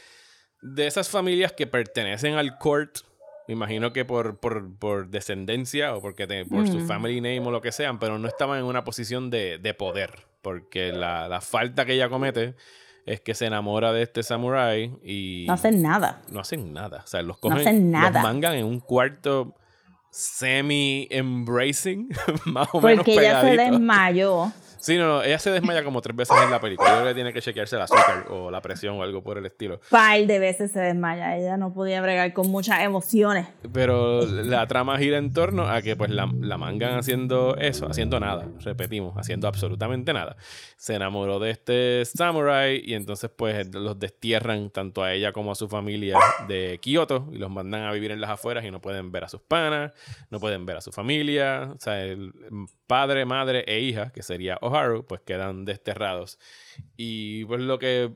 de esas familias que pertenecen al court, me imagino que por, por, por descendencia o porque te- por su Mm. family name o lo que sean, pero no estaban en una posición de, de poder, porque la, la falta que ella comete es que se enamora de este samurái y No hacen nada. no hacen nada. O sea, los No cogen, hacen nada. los mangan en un cuarto semi-embracing, más o menos Porque ella se desmayó. Sí, no, no, ella se desmaya como tres veces en la película. Yo creo que tiene que chequearse el azúcar o la presión o algo por el estilo. Par de veces se desmaya. Ella no podía bregar con muchas emociones. Pero la trama gira en torno a que pues la, la mangan haciendo eso, haciendo nada, repetimos, haciendo absolutamente nada. Se enamoró de este samurai y entonces pues los destierran tanto a ella como a su familia de Kioto y los mandan a vivir en las afueras y no pueden ver a sus panas, no pueden ver a su familia, o sea, el padre, madre e hija, que sería Pues quedan desterrados. Y pues lo que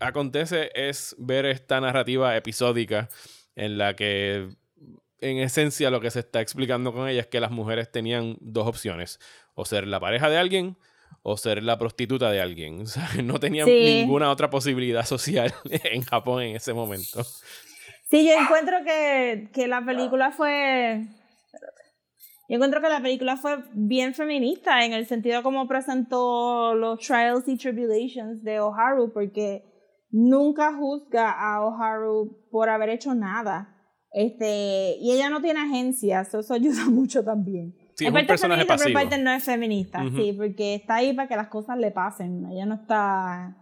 acontece es ver esta narrativa episódica en la que en esencia lo que se está explicando con ella es que las mujeres tenían dos opciones, o ser la pareja de alguien o ser la prostituta de alguien. O sea, no tenían Sí. ninguna otra posibilidad social en Japón en ese momento. Sí, yo encuentro que, que la película fue. Yo encuentro que la película fue bien feminista en el sentido como presentó los trials y tribulations de Oharu, porque nunca juzga a Oharu por haber hecho nada. Este, y ella no tiene agencia, so eso ayuda mucho también. Sí, es un parte personaje feminista, pero pasivo. parte no es feminista, sí, porque está ahí para que las cosas le pasen. Ella no está,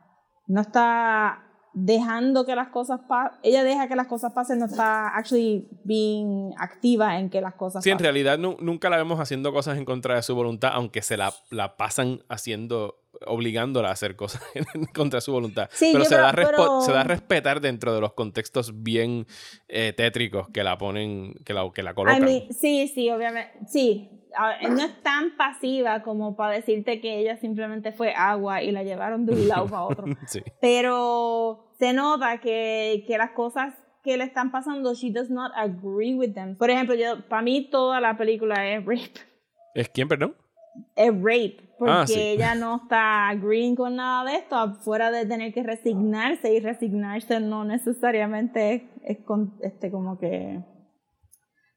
no está dejando que las cosas pasen. Ella deja que las cosas pasen, no está actually being activa en que las cosas Sí, en pasen. realidad nu- nunca la vemos haciendo cosas en contra de su voluntad, aunque se la, la pasan haciendo, obligándola a hacer cosas en contra de su voluntad. Sí, pero, se, creo- da respo- pero- se da a respetar dentro de los contextos bien eh, tétricos que la ponen, que la, que la I colocan. mean, sí, sí, obviamente. Sí, no es tan pasiva como para decirte que ella simplemente fue agua y la llevaron de un lado para otro. sí. pero se nota que, que las cosas que le están pasando, she does not agree with them. Por ejemplo, yo, para mí toda la película es rape. ¿Es quién, perdón? Es rape, porque Ah, sí. ella no está agreeing con nada de esto, fuera de tener que resignarse, y resignarse no necesariamente es, es con, este, como que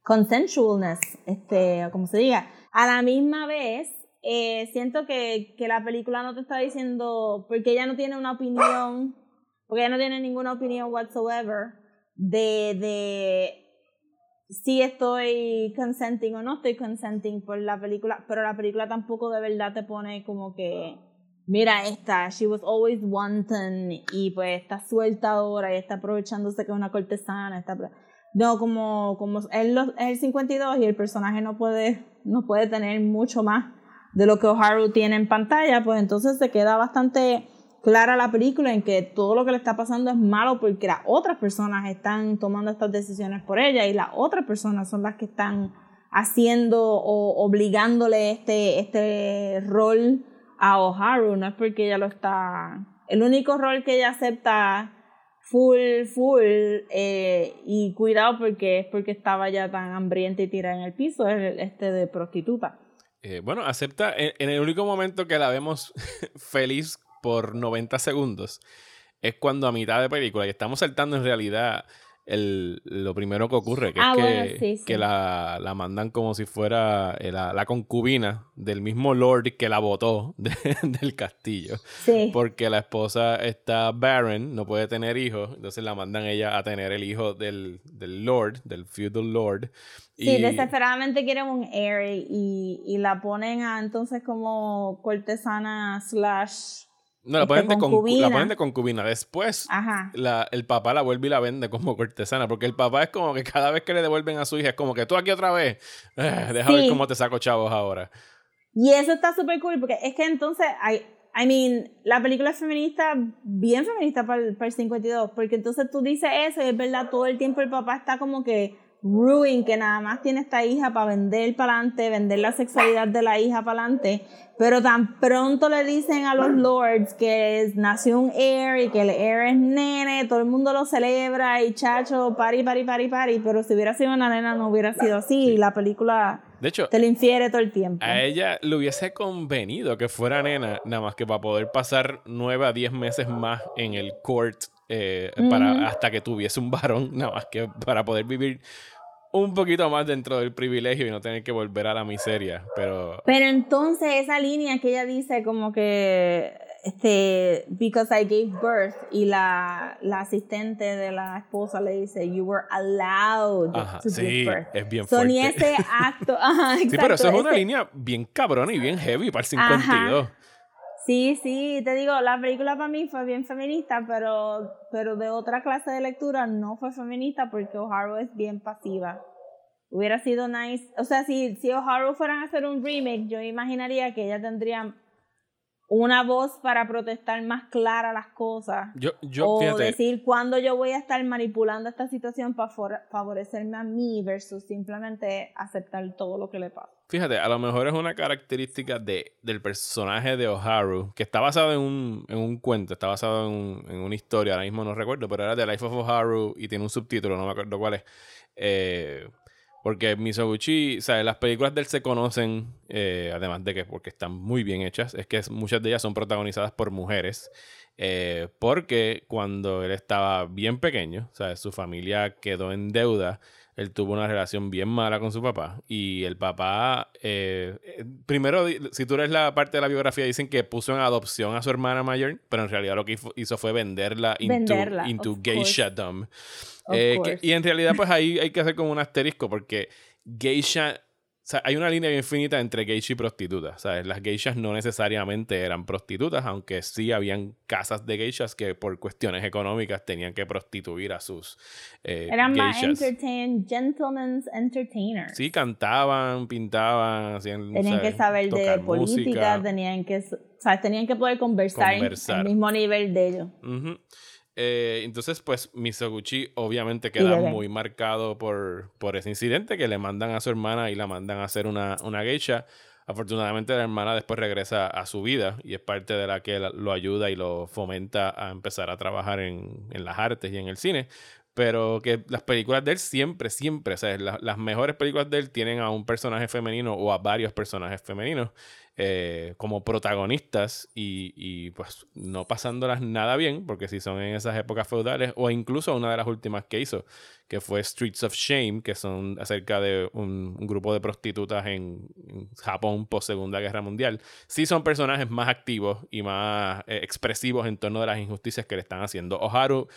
consensualness, este, como se diga. A la misma vez, eh, siento que, que la película no te está diciendo, porque ella no tiene una opinión, porque ella no tiene ninguna opinión whatsoever de, de si estoy consenting o no estoy consenting por la película, pero la película tampoco de verdad te pone como que, mira esta, she was always wanton y pues está suelta ahora y está aprovechándose que es una cortesana, está... No, como, como los- es el 52 y el personaje no puede, no puede tener mucho más de lo que Oharu tiene en pantalla, pues entonces se queda bastante clara la película en que todo lo que le está pasando es malo porque las otras personas están tomando estas decisiones por ella y las otras personas son las que están haciendo o obligándole este, este rol a Oharu, no es porque ella lo está... El único rol que ella acepta full, full, eh, y cuidado porque es porque estaba ya tan hambrienta y tirada en el piso, es este de prostituta. Eh, bueno, acepta en, en el único momento que la vemos feliz por 90 segundos es cuando a mitad de película, y estamos saltando en realidad el, lo primero que ocurre, que Ah, es que, sí, sí. que la, la mandan como si fuera eh, la, la concubina del mismo Lord que la botó de- del castillo. Sí. Porque la esposa está barren, no puede tener hijos, entonces la mandan ella a tener el hijo del, del Lord, del feudal Lord. Sí, y- desesperadamente quieren un heir y, y la ponen a entonces como cortesana slash... No, la Este, ponen, de concu- concubina. la ponen de concubina. Después, Ajá. la- el papá la vuelve y la vende como cortesana. Porque el papá es como que cada vez que le devuelven a su hija, es como que tú aquí otra vez. Eh, deja ver cómo te saco chavos ahora. Y eso está súper cool porque es que entonces, I, I mean, la película es feminista, bien feminista para el, para el 52, porque entonces tú dices eso y es verdad, todo el tiempo el papá está como que ruin, que nada más tiene esta hija para vender para adelante, vender la sexualidad de la hija para adelante, pero tan pronto le dicen a los lords que es- nació un heir y que el heir es nene, todo el mundo lo celebra y chacho, pari, pari, pari, pari, pero si hubiera sido una nena no hubiera sido así y la película De hecho, te lo infiere todo el tiempo. a ella le hubiese convenido que fuera nena, nada más que para poder pasar nueve a diez meses más en el court eh, para, hasta que tuviese un varón, nada más que para poder vivir un poquito más dentro del privilegio y no tener que volver a la miseria. Pero Pero entonces esa línea que ella dice como que este because I gave birth y la, la asistente de la esposa le dice you were allowed Ajá, to sí, give birth. es bien fuerte. ese acto, ajá, Sí, pero eso es una ese- línea bien cabrona y bien heavy para el 52. Sí, sí, te digo, la película para mí fue bien feminista, pero, pero de otra clase de lectura no fue feminista porque O'Hara es bien pasiva. Hubiera sido nice, o sea, si, si O'Hara fueran a hacer un remake, yo imaginaría que ella tendría una voz para protestar más clara las cosas. Yo, yo o fíjate, decir cuándo yo voy a estar manipulando esta situación para favorecerme a mí versus simplemente aceptar todo lo que le pasa. Fíjate, a lo mejor es una característica de, del personaje de O'Haru, que está basado en un, en un cuento, está basado en, un- en una historia, ahora mismo no recuerdo, pero era The Life of O'Haru y tiene un subtítulo, no me acuerdo cuál es. Eh, porque Misoguchi, o sea, las películas de él se conocen, eh, además de que porque están muy bien hechas, es que muchas de ellas son protagonizadas por mujeres. eh, porque cuando él estaba bien pequeño, o sea, su familia quedó en deuda, él tuvo una relación bien mala con su papá. Y el papá, eh, eh, primero, si tú lees la parte de la biografía, dicen que puso en adopción a su hermana mayor, pero en realidad lo que hizo- fue venderla into, Venderla, into geishadom. Eh, que- y en realidad, pues ahí hay que hacer como un asterisco, porque geisha. Sea, hay una línea bien finita entre geisha y prostituta. ¿sabes? Las geishas no necesariamente eran prostitutas, aunque sí habían casas de geishas que por cuestiones económicas tenían que prostituir a sus eh, Eran más geishas. entertain, gentlemen's entertainers. Sí, cantaban, pintaban, hacían. Tenían ¿sabes? que saber de política, música. tenían que, o sea, tenían que poder conversar, Conversar. al mismo nivel de ellos. Ujú. Eh, entonces, pues, Misoguchi obviamente queda muy marcado por, por ese incidente que le mandan a su hermana y la mandan a hacer una, una geisha. Afortunadamente, la hermana después regresa a su vida y es parte de la que lo ayuda y lo fomenta a empezar a trabajar en, en las artes y en el cine. Pero que las películas de él siempre, siempre, o sea, la- las mejores películas de él tienen a un personaje femenino o a varios personajes femeninos eh, como protagonistas y, y, pues no pasándolas nada bien, porque si son en esas épocas feudales, o incluso una de las últimas que hizo, que fue Streets of Shame, que son acerca de un, grupo de prostitutas en, en Japón post Segunda Guerra Mundial, sí son personajes más activos y más eh, expresivos en torno de las injusticias que le están haciendo. Oharu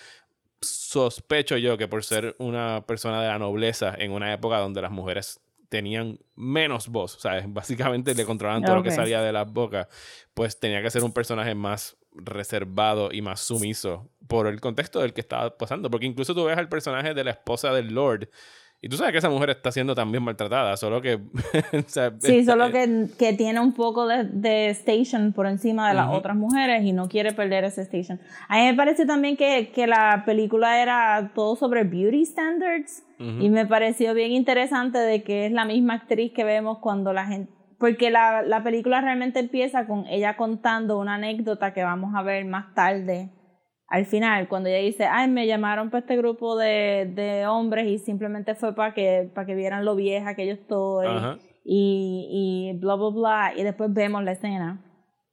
sospecho yo que por ser una persona de la nobleza en una época donde las mujeres tenían menos voz, o sea, básicamente le controlaban todo lo que salía de las bocas, pues tenía que ser un personaje más reservado y más sumiso por el contexto del que estaba pasando, porque incluso tú ves al personaje de la esposa del Lord y tú sabes que esa mujer está siendo también maltratada, solo que... o sea, Sí, solo que, que tiene un poco de, de station por encima de las otras mujeres y no quiere perder ese station. A mí me parece también que, que la película era todo sobre beauty standards y me pareció bien interesante de que es la misma actriz que vemos cuando la gente... Porque la, la película realmente empieza con ella contando una anécdota que vamos a ver más tarde al final, cuando ella dice, ay, me llamaron para este grupo de, de hombres y simplemente fue para que, para que vieran lo vieja que yo estoy Ajá. y, y bla, bla, bla. Y después vemos la escena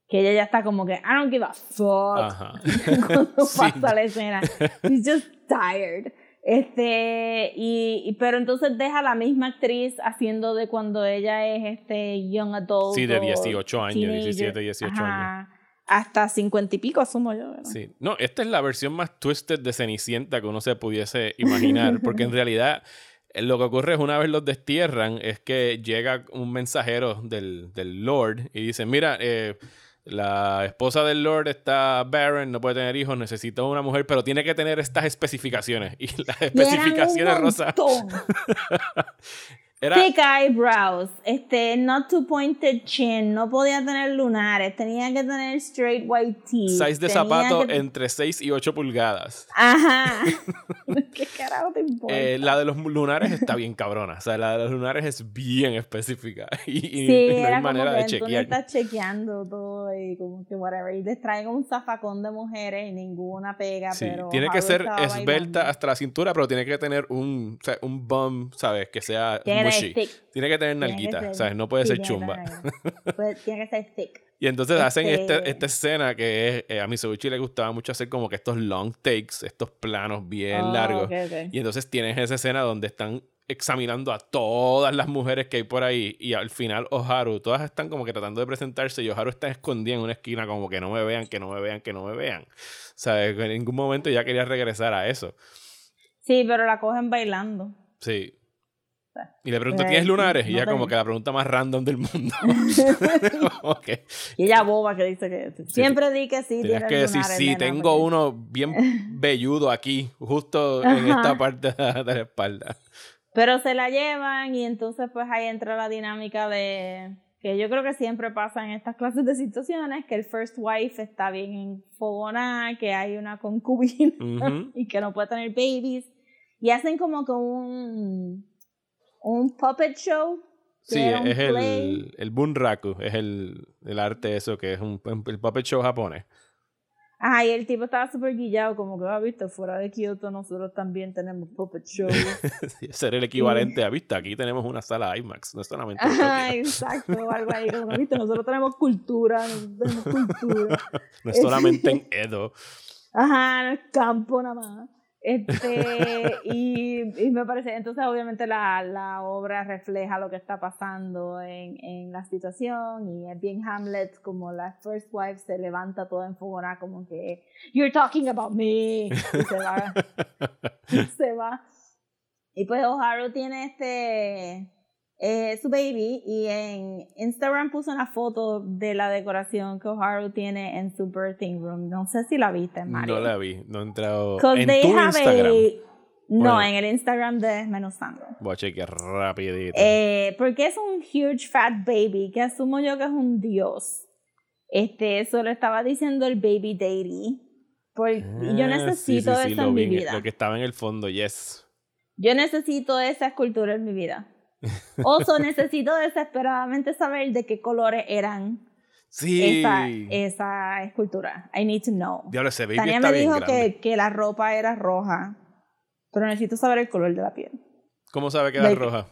que ella ya está como que, I don't give a fuck. Cuando Sí. pasa la escena. She's just tired. Este, y, y- pero entonces deja la misma actriz haciendo de cuando ella es este young adult. Sí, de o 18 años, teenager. 17, 18 Ajá. Hasta 50 y pico, asumo yo. ¿verdad? Sí. No, esta es la versión más twisted de Cenicienta que uno se pudiese imaginar, porque en realidad eh, lo que ocurre es una vez los destierran, es que llega un mensajero del, del Lord y dice, mira, eh, la esposa del Lord está barren, no puede tener hijos, necesita una mujer, pero tiene que tener estas especificaciones. Y las especificaciones, Rosa. era... Thick eyebrows, este, not too pointed chin, no podía tener lunares, tenía que tener straight white teeth. Size de zapato que- entre 6 y 8 pulgadas. Ajá. ¿Qué carajo te importa? Eh, la de los lunares está bien cabrona. O sea, la de los lunares es bien específica. Y, y sí, no era hay como manera de chequear. estás chequeando todo y como que whatever. Y les traen un zafacón de mujeres y ninguna pega, Sí, pero tiene que ser esbelta bailando. hasta la cintura, pero tiene que tener un, o sea, un bum, ¿sabes? Que sea Tiene mushy. Tiene que tener nalguita, ser- ¿sabes? No puede sí, ser chumba. tiene que ser thick. Y entonces hacen este- Este- esta escena que es, eh, a Mitsubishi le gustaba mucho hacer como que estos long takes, estos planos bien Oh, largos. ok, ok. Y entonces tienes esa escena donde están examinando a todas las mujeres que hay por ahí y al final Oharu, todas están como que tratando de presentarse y Oharu está escondida en una esquina como que no me vean, que no me vean, que no me vean. O sea, en ningún momento ya quería regresar a eso. Sí, pero la cogen bailando. Sí. Y le pregunta, Pues, ¿tienes lunares? y no ya como tengo. que la pregunta más random del mundo. Como que Y ella boba que dice que siempre di que sí. Tienes que decir, lunares, sí, nena, tengo porque- uno bien velludo aquí, justo en esta Ajá. parte de la espalda. Pero se la llevan y entonces pues ahí entra la dinámica de que yo creo que siempre pasa en estas clases de situaciones, que el first wife está bien enfogonada, que hay una concubina Ujú. y que no puede tener babies. Y hacen como que un, un puppet show. Sí, es el, el bunraku, es el, el arte eso que es un, el puppet show japonés. Ajá, y el tipo estaba súper guillado, como que, ah, viste, fuera de Kyoto nosotros también tenemos puppet shows. Sí, Ese era el equivalente a, viste, aquí tenemos una sala IMAX, no solamente en Ajá, exacto, algo ahí, como, viste, nosotros tenemos cultura, nosotros tenemos cultura. no es solamente en Edo. Ajá, en el campo nada más. Este, y, y me parece, entonces obviamente la, la obra refleja lo que está pasando en, en la situación y es bien Hamlet, como la first wife se levanta toda enfogonada como que, you're talking about me, y se va, se va. Y pues Oharu tiene este, eh, su baby y en Instagram puso una foto de la decoración que Oharu tiene en su birthing room. No sé si la viste, Mario. No la vi, no he entrado. En tu Instagram. a- No, Bueno. en el Instagram de Desmenuzando. Voy a chequear rapidito. Eh, porque es un huge fat baby que asumo yo que es un dios. Este, eso lo estaba diciendo el baby daddy. Porque yo Ah, necesito sí, sí, eso en mi vida. Lo que estaba en el fondo, yes. Yo necesito esa escultura en mi vida. Oso, necesito desesperadamente saber de qué colores eran Sí. esa, esa escultura. I need to know. Diablo, ese baby Tania está me bien dijo que, que la ropa era roja, pero necesito saber el color de la piel. ¿Cómo sabe que era Like- roja?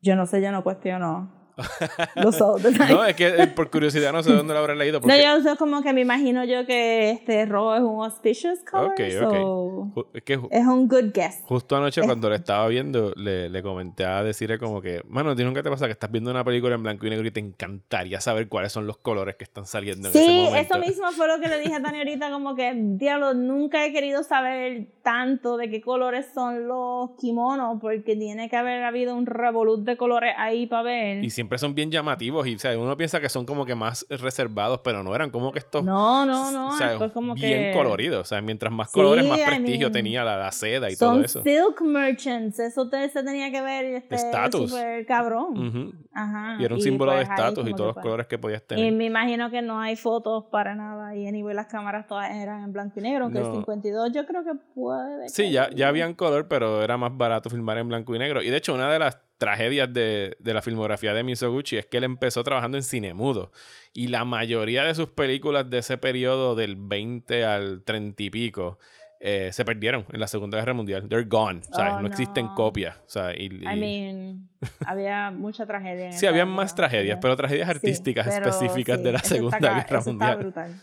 Yo no sé, yo no cuestiono los ojos. No, es que eh, por curiosidad no sé dónde lo habré leído. No, yo como que me imagino yo que este rojo es un auspicious color, Ok, ok. so ju- es que ju- es un good guess. justo anoche Es- cuando le estaba viendo, le, le comenté a decirle como que, mano, ¿a ti nunca te pasa que estás viendo una película en blanco y negro y te encantaría saber cuáles son los colores que están saliendo en ese Sí, eso mismo fue lo que le dije a Tania ahorita, como que, diablo, nunca he querido saber tanto de qué colores son los kimonos, porque tiene que haber habido un revolut de colores ahí para ver. Y siempre son bien llamativos y o sea, uno piensa que son como que más reservados, pero no eran como que estos... No, no, no, o sea, después como bien que... coloridos. O sea, mientras más Sí, colores, más I prestigio mean, tenía la, la seda y todo eso. silk merchants, eso te- se tenía que ver este, Estatus. cabrón. Ujú. Ajá. Y era un símbolo de pues estatus y todos los fue. colores que podías Y tener. me imagino que no hay fotos para nada. Y anyway, las cámaras todas eran en blanco y negro. Aunque No. el 52 yo creo que puede. Sí, que- ya, ya habían color, pero era más barato filmar en blanco y negro. Y de hecho, una de las tragedias de, de la filmografía de Misoguchi es que él empezó trabajando en cine mudo. Y la mayoría de sus películas de ese periodo del 20 al 30 y pico eh, se perdieron en la Segunda Guerra Mundial. They're gone. Oh, no existen no. copias. O sea, y, y- I mean, había mucha tragedia. sí, época, más tragedias, pero tragedias Sí, artísticas pero específicas sí, de la está Segunda Guerra Mundial. Está brutal.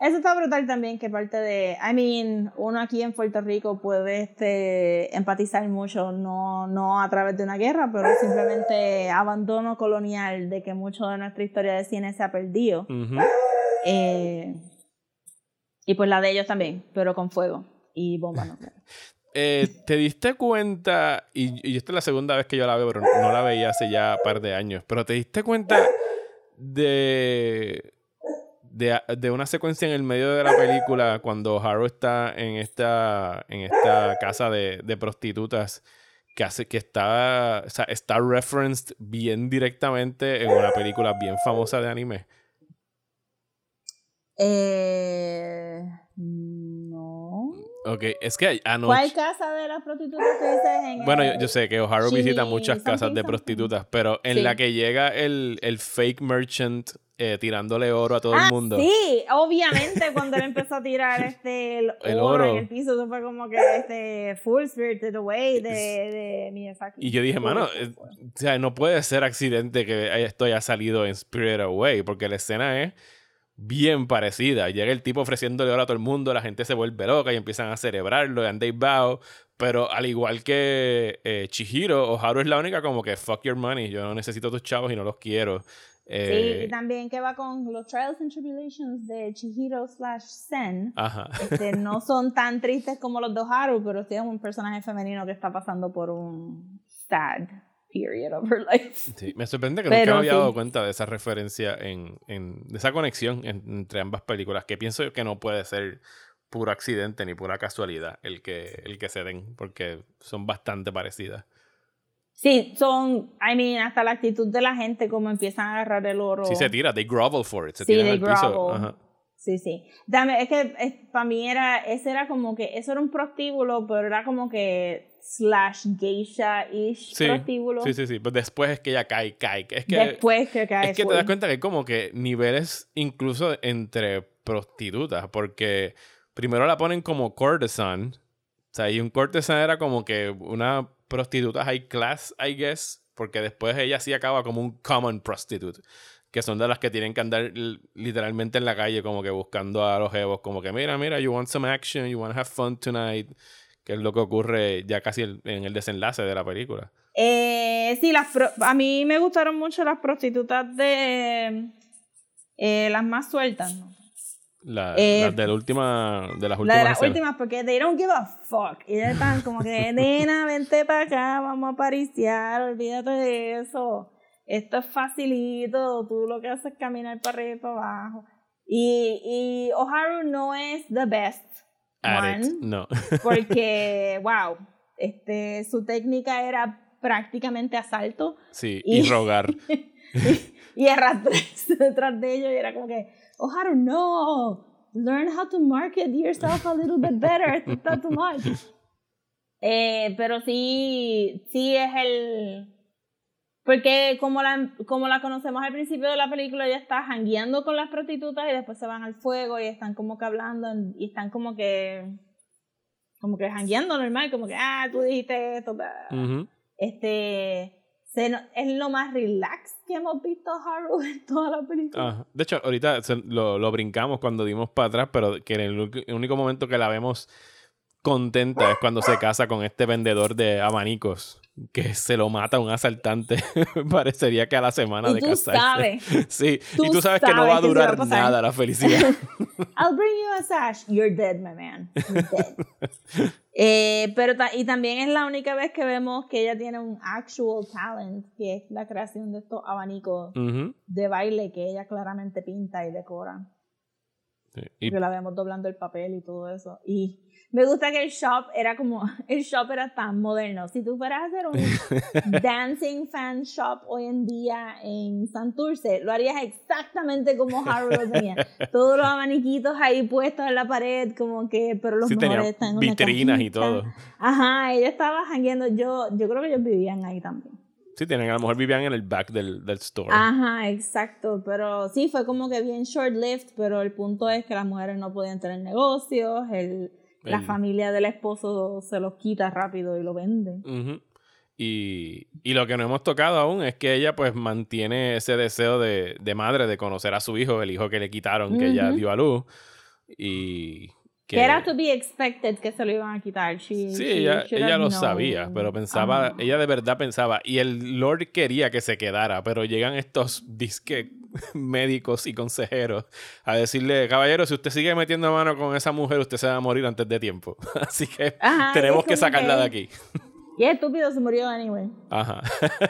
Eso está brutal también, que parte de, I mean, uno aquí en Puerto Rico puede este, empatizar mucho, no, no a través de una guerra, pero simplemente abandono colonial de que mucho de nuestra historia de cine se ha perdido. Ujú. Eh, y pues la de ellos también, pero con fuego y bomba nuclear. Eh, ¿Te diste cuenta? Y, y esta es la segunda vez que yo la veo, pero no la veía hace ya un par de años. Pero ¿te diste cuenta de, de, de una secuencia en el medio de la película cuando Haru está en esta, en esta casa de, de prostitutas? Que, hace, que está, o sea, está referenced bien directamente en una película bien famosa de anime. Eh, no. Ok, es que anoche... ¿Cuál casa de las prostitutas dices en Bueno, el- yo, yo sé que Jimmy visita muchas casas de prostitutas, pero en Sí. la que llega el, el fake merchant eh, tirándole oro a todo Ah, el mundo. Sí, obviamente cuando él empezó a tirar este el, El oro, oro. en el piso, eso fue como que este Full Spirited Away de, de Miyazaki. Y yo dije, mano, eh, o sea, no puede ser accidente que esto haya salido en Spirit Away, porque la escena es bien parecida. Llega el tipo ofreciéndole oro a todo el mundo, la gente se vuelve loca y empiezan a celebrarlo, and they bow. Pero al igual que eh, Chihiro, Oharu es la única como que fuck your money, yo no necesito tus chavos y no los quiero. Sí, Eh, y también que va con los Trials and Tribulations de Chihiro slash Zen. Ajá. Este, no son tan tristes como los de Haru, pero sí es un personaje femenino que está pasando por un sad period of her life. Sí, me sorprende que nunca Pero me había sí. dado cuenta de esa referencia en, en de esa conexión en- entre ambas películas, que pienso que no puede ser puro accidente ni pura casualidad el que, el que se den, porque son bastante parecidas. Sí, son, I mean, hasta la actitud de la gente, como empiezan a agarrar el oro. Sí se tira, they grovel for it, se Sí, tiran they al piso. Ajá. Sí, sí. Dame, es que para mí era, ese era como que, eso era un prostíbulo, pero era como que slash geisha-ish Sí, prostíbulo. sí, sí, sí, pero después es que ella cae, cae. Es que, Después que cae es que te das cuenta que hay como que niveles incluso entre prostitutas, porque primero la ponen como courtesan, o sea, y un courtesan era como que una prostituta high class, I guess, porque después ella sí acaba como un common prostitute, que son de las que tienen que andar literalmente en la calle como que buscando a los jevos, como que mira, mira, you want some action, you want to have fun tonight, que es lo que ocurre ya casi en el desenlace de la película. Eh, sí, las pro- a mí me gustaron mucho las prostitutas de eh, las más sueltas, ¿no? La, Eh, las de la última, de las La últimas de las últimas, porque they don't give a fuck. Y están como que, nena, vente para acá, vamos a pariciar, olvídate de eso. Esto es facilito, tú lo que haces es caminar para arriba y para abajo. Y, y Oharu no es the best At one, it. No. porque, wow, este, su técnica era prácticamente asalto sí, Y- y rogar. y arrastrarse detrás de ellos y era como que, oh, Haru, no, learn how to market yourself a little bit better, esto está too much. Eh, pero sí, sí es el... Porque como la, como la conocemos al principio de la película, ella está jangueando con las prostitutas y después se van al fuego y están como que hablando y están como que... Como que jangueando normal, como que, ah, tú dijiste esto, bla". Ujú. este es lo más relax que hemos visto Haru en toda la película. De hecho, ahorita lo, lo brincamos cuando dimos para atrás, pero que el único momento que la vemos contenta es cuando se casa con este vendedor de abanicos que se lo mata un asaltante. Parecería que a la semana y de tú casarse. sabes, Sí, tú y tú sabes que no va a va durar nada la felicidad. I'll bring you a sash. You're dead, my man. You're dead. Eh, pero ta- y también es la única vez que vemos que ella tiene un actual talent, que es la creación de estos abanicos de baile que ella claramente pinta y decora. Sí. Y que la vemos doblando el papel y todo eso. Y me gusta que el shop era como, el shop era tan moderno. Si tú fueras a hacer un dancing fan shop hoy en día en Santurce, lo harías exactamente como Haru lo tenía. Todos los abaniquitos ahí puestos en la pared, como que, pero los sí mejores están en una vitrinas y todo. Ajá, ella estaba jangueando. Yo, yo creo que ellos vivían ahí también. Sí, tienen, a lo mejor vivían en el back del, del store. Ajá, exacto, pero sí, fue como que bien short-lived, pero el punto es que las mujeres no podían tener negocios, el, la familia del esposo se los quita rápido y lo vende. Ujú. Y, y lo que no hemos tocado aún es que ella pues mantiene ese deseo de, de madre de conocer a su hijo, el hijo que le quitaron, que ella dio a luz. Y que... Era to be expected que se lo iban a quitar. She- Sí, she ella, ella lo known. sabía, pero pensaba, ella de verdad pensaba, y el Lord quería que se quedara, pero llegan estos disque médicos y consejeros a decirle, caballero, si usted sigue metiendo mano con esa mujer, usted se va a morir antes de tiempo. Así que Ajá, tenemos que sacarla que- de aquí. Y es estúpido, se murió anyway. Ajá.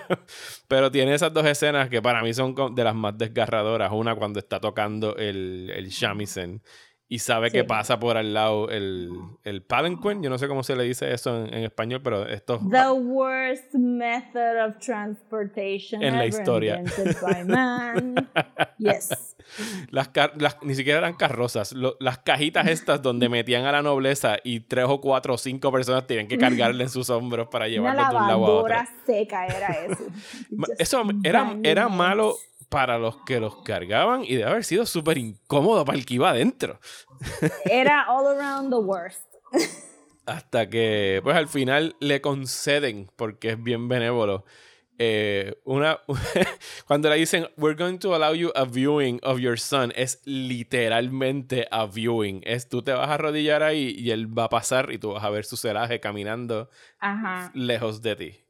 Pero tiene esas dos escenas que para mí son de las más desgarradoras. Una cuando está tocando el, el shamisen y sabe que Sí. pasa por al lado el, el palanquin. Yo no sé cómo se le dice eso en, en español, pero estos... The worst method of transportation En la ever historia. invented by man. Yes. Las, car- las- ni siquiera eran carrozas. lo- las cajitas estas donde metían a la nobleza y tres o cuatro o cinco personas tenían que cargarle en sus hombros para Una llevarlos de un lado a otro. lavadora seca era eso. Eso era, malo para los que los cargaban y debe haber sido súper incómodo para el que iba adentro. Era all around the worst. Hasta que, pues al final le conceden, porque es bien benévolo, eh, una, cuando le dicen, we're going to allow you a viewing of your son, es literalmente a viewing. Es tú te vas a arrodillar ahí y él va a pasar y tú vas a ver su celaje caminando Ajá. lejos de ti.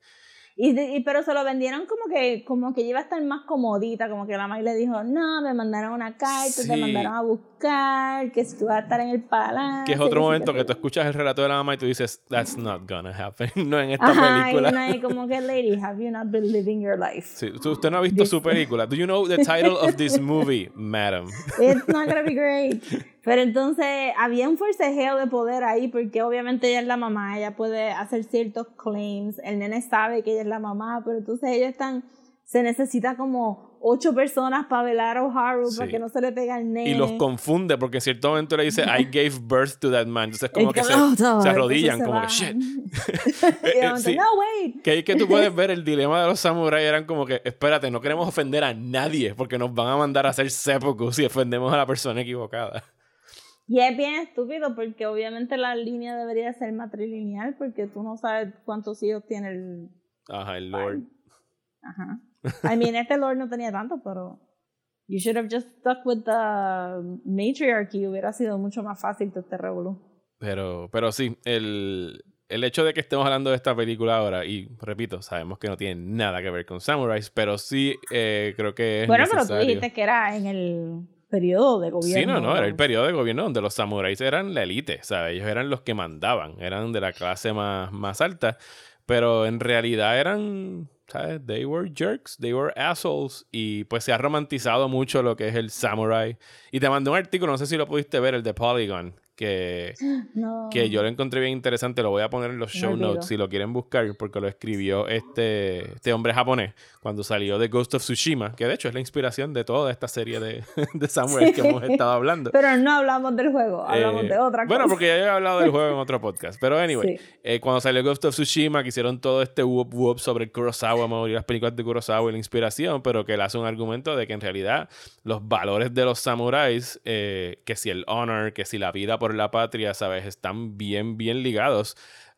Y, pero se lo vendieron como que como que iba a estar más comodita, como que la madre le dijo, no, me mandaron una carta, Sí. te mandaron a buscar, que si tú vas a estar en el palacio. Que es otro sí, momento que sí". tú escuchas el relato de la mamá y tú dices, that's not gonna happen. no en esta Ajá, película. y ahí como que, lady, have you not been living your life? Sí, usted no ha visto This- su película. Do you know the title of this movie, madam? It's not gonna be great. Pero entonces había un forcejeo de poder ahí porque obviamente ella es la mamá, ella puede hacer ciertos claims, el nene sabe que ella es la mamá, pero entonces ellos están, se necesita como ocho personas para velar a O'Haru para Sí. que no se le pegue al nene. Y los confunde porque en cierto momento le dice, I gave birth to that man. Entonces como que se, se arrodillan, se como que shit. Sí. no, wait. Que ahí que tú puedes ver el dilema de los samuráis eran como que, espérate, no queremos ofender a nadie porque nos van a mandar a hacer seppuku si ofendemos a la persona equivocada. Y es bien estúpido porque obviamente la línea debería ser matrilineal porque tú no sabes cuántos hijos tiene el... Ajá, el Lord. Ajá. I mean, este Lord no tenía tanto, pero... You should have just stuck with the matriarchy. Hubiera sido mucho más fácil todo este revolú. Pero, pero sí, el, el hecho de que estemos hablando de esta película ahora, y repito, sabemos que no tiene nada que ver con samuráis, pero sí eh, creo que es Bueno, pero tú necesario. dijiste que era en el periodo de gobierno. Sí, no, no, era el periodo de gobierno donde los samuráis eran la élite, ¿sabes? Ellos eran los que mandaban, eran de la clase más, más alta, pero en realidad eran, They were jerks, they were assholes, y pues se ha romantizado mucho lo que es el samurai. Y te mandé un artículo, no sé si lo pudiste ver, el de Polygon, que, No. que yo lo encontré bien interesante, lo voy a poner en los show notes si lo quieren buscar, porque lo escribió este, este hombre japonés cuando salió de Ghost of Tsushima, que de hecho es la inspiración de toda esta serie de, de samuráis que hemos estado hablando. Pero no hablamos del juego, hablamos Eh, de otra cosa. Bueno, porque ya he hablado del juego en otro podcast. Pero anyway, Sí. eh, cuando salió Ghost of Tsushima, que hicieron todo este whoop whoop sobre el Kurosawa, y las películas de Kurosawa y la inspiración, pero que él hace un argumento de que en realidad los valores de los samuráis, eh, que si el honor, que si la vida por la patria, ¿sabes? Están bien, bien ligados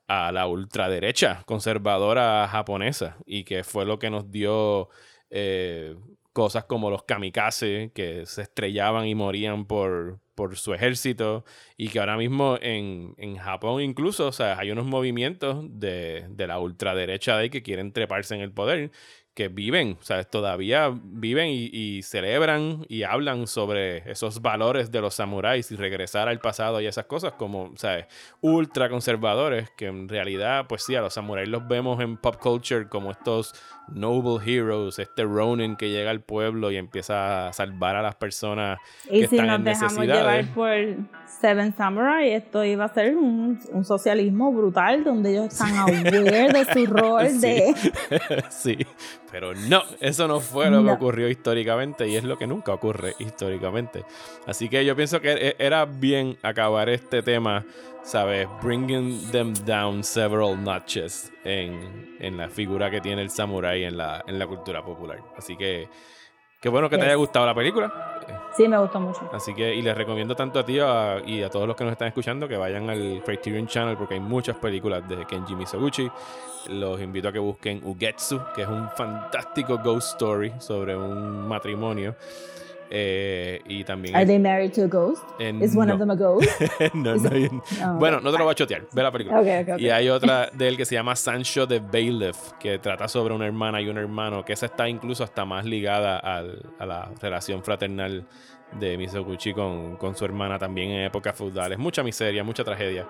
a la ultraderecha conservadora japonesa y que fue lo que nos dio eh, cosas como los kamikaze que se estrellaban y morían por, por su ejército y que ahora mismo en, en Japón incluso, o sea, hay unos movimientos de, de la ultraderecha de ahí que quieren treparse en el poder que viven, o sea, todavía viven y, y celebran y hablan sobre esos valores de los samuráis y regresar al pasado y esas cosas como, ¿sabes? Ultra conservadores que en realidad, pues sí, a los samuráis los vemos en pop culture como estos noble heroes, este Ronin que llega al pueblo y empieza a salvar a las personas y que si están nos en dejamos necesidades. llevar por Seven Samurai, esto iba a ser un, un socialismo brutal donde ellos están aware de su rol Sí. de... sí, pero no, eso no fue lo que ocurrió históricamente y es lo que nunca ocurre históricamente. Así que yo pienso que e- era bien acabar este tema, ¿sabes? Bringing them down several notches en, en la figura que tiene el samurái en la, en la cultura popular. Así que, qué bueno que te haya gustado la película. Sí, me gustó mucho. Así que, y les recomiendo tanto a ti a- y a todos los que nos están escuchando que vayan al Criterion Channel porque hay muchas películas de Kenji Mizoguchi. Los invito a que busquen Ugetsu, que es un fantástico ghost story sobre un matrimonio. Eh, y también. Are they married to a ghost? Eh, Is one no. of them a ghost? No, no, No, bueno, ok. no te lo voy a chotear. Ve la película. Ok, ok, ok. Y hay otra de él que se llama Sancho de Bailiff, que trata sobre una hermana y un hermano, que esa está incluso hasta más ligada al- a la relación fraternal de Mizoguchi con, con su hermana también en épocas feudales. Mucha miseria, mucha tragedia.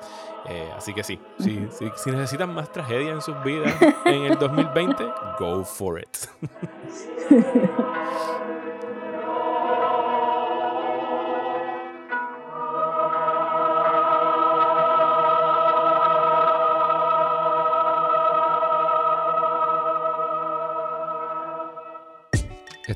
Eh, así que sí, sí, sí, si necesitan más tragedia en sus vidas en el 2020, go for it.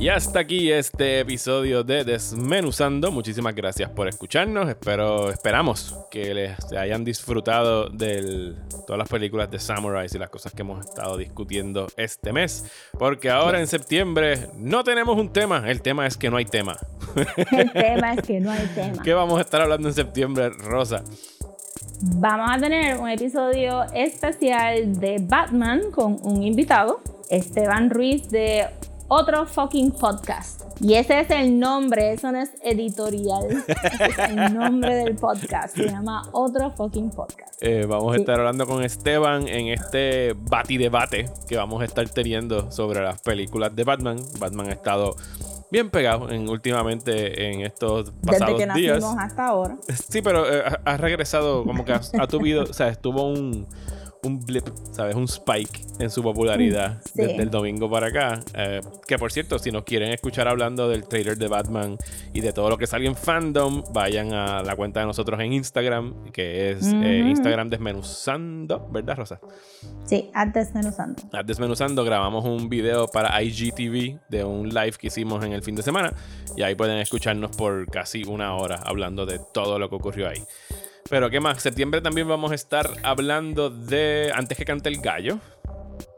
Y hasta aquí este episodio de Desmenuzando. Muchísimas gracias por escucharnos. Espero, esperamos que les hayan disfrutado de todas las películas de Samurais y las cosas que hemos estado discutiendo este mes. Porque ahora en septiembre no tenemos un tema. El tema es que no hay tema. El tema es que no hay tema. ¿Qué vamos a estar hablando en septiembre, Rosa? Vamos a tener un episodio especial de Batman con un invitado, Esteban Ruiz de otro fucking podcast. Y ese es el nombre, eso no es editorial. Ese es el nombre del podcast. Se llama Otro fucking podcast. Eh, vamos a estar hablando con Esteban en este bati debate que vamos a estar teniendo sobre las películas de Batman. Batman ha estado bien pegado en, últimamente en estos Desde pasados que días. nacimos hasta ahora. Sí, pero eh, ha, ha regresado, como que ha, ha tuvido, o sea, estuvo un, un blip, ¿sabes? Un spike en su popularidad Sí. desde el domingo para acá. Eh, que por cierto, si nos quieren escuchar hablando del trailer de Batman y de todo lo que sale en fandom, vayan a la cuenta de nosotros en Instagram, que es eh. Instagram Desmenuzando, ¿verdad, Rosa? Sí, antes desmenuzando. Ah, Desmenuzando, grabamos un video para IGTV de un live que hicimos en el fin de semana y ahí pueden escucharnos por casi una hora hablando de todo lo que ocurrió ahí. Pero qué más, septiembre también vamos a estar hablando de Antes que cante el gallo.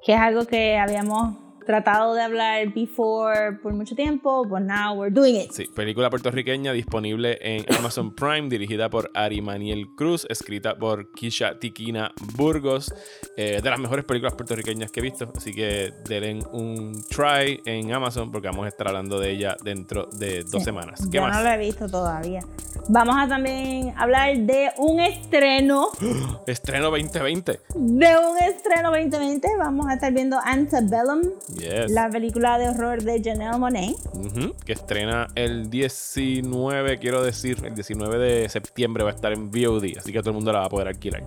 Que es algo que habíamos tratado de hablar before por mucho tiempo, but now we're doing it. Sí, película puertorriqueña disponible en Amazon Prime, dirigida por Ari Maniel Cruz, escrita por Kisha Tiquina Burgos, eh, de las mejores películas puertorriqueñas que he visto, así que denle un try en Amazon porque vamos a estar hablando de ella dentro de dos Sí. semanas. ¿Qué Yo más? no lo he visto todavía. Vamos a también hablar de un estreno, Estreno 2020. de un estreno 2020. Vamos a estar viendo Antebellum, Yes. la película de horror de Janelle Monáe. Ujú, Que estrena el 19, quiero decir, el 19 de septiembre va a estar en VOD, así que todo el mundo la va a poder alquilar.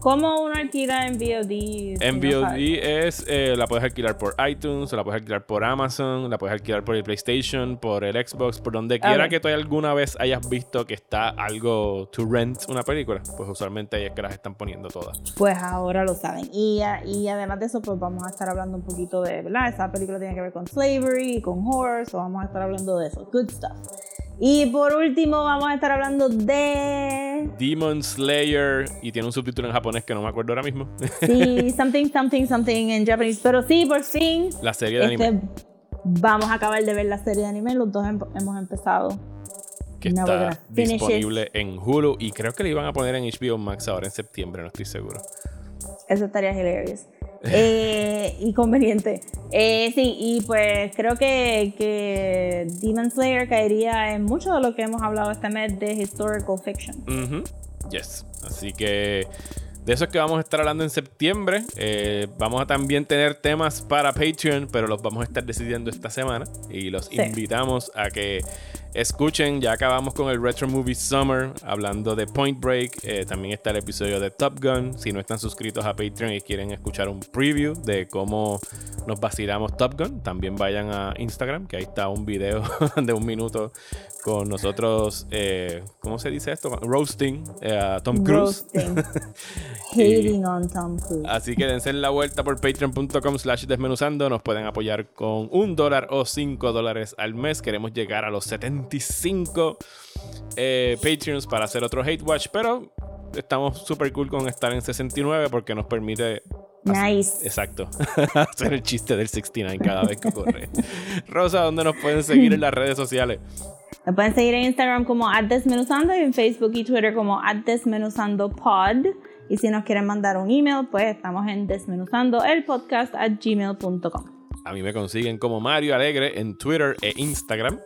¿Cómo uno alquila en VOD? En si VOD es, eh, la puedes alquilar por iTunes, o la puedes alquilar por Amazon, la puedes alquilar por el PlayStation, por el Xbox, por donde quiera que tú alguna vez hayas visto que está algo to rent una película, pues usualmente ahí es que las están poniendo todas. Pues ahora lo saben. Y, y además de eso, pues vamos a estar hablando un poquito de, ¿verdad? Esa película tiene que ver con slavery con horror, so vamos a estar hablando de eso. Good stuff. Y por último, vamos a estar hablando de. Demon Slayer, y tiene un subtítulo en japonés que no me acuerdo ahora mismo, Sí, something, something, something en japonés. Pero sí, por fin. la serie de este, anime vamos a acabar de ver la serie de anime. Los dos hem- hemos empezado. que no, está disponible en Hulu, y creo que le iban a poner en HBO Max ahora en septiembre, no estoy seguro. Eso estaría hilarious. Eh, y conveniente. Eh, sí, y pues creo que, que Demon Slayer caería en mucho de lo que hemos hablado este mes de historical fiction. Ujú, Yes. Así que de eso es que vamos a estar hablando en septiembre. Eh, vamos a también tener temas para Patreon, pero los vamos a estar decidiendo esta semana. Y los Sí. invitamos a que escuchen. Ya acabamos con el Retro Movie Summer hablando de Point Break. Eh, también está el episodio de Top Gun. Si no están suscritos a Patreon y quieren escuchar un preview de cómo nos vacilamos Top Gun, también vayan a Instagram, que ahí está un video de un minuto con nosotros. eh, ¿Cómo se dice esto? Roasting eh, a Tom Cruise. Roasting. Hating on Tom Cruise. Así que dense la vuelta por patreon.com slash desmenuzando. Nos pueden apoyar con un dólar o cinco dólares al mes. Queremos llegar a los 75 eh, Patreons para hacer otro Hate Watch, pero estamos súper cool con estar en 69 porque nos permite... Nice. Exacto. hacer el chiste del 69 cada vez que ocurre. Rosa, ¿dónde nos pueden seguir en las redes sociales? Me pueden seguir en Instagram como @desmenuzando y en Facebook y Twitter como @desmenuzandopod. Y si nos quieren mandar un email, pues estamos en desmenuzando el podcast at gmail.com. A mí me consiguen como Mario Alegre en Twitter e Instagram.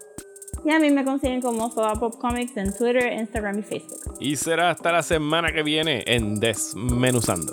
Y a mí me consiguen como Soda Pop Comics en Twitter, Instagram y Facebook. Y será hasta la semana que viene en Desmenuzando.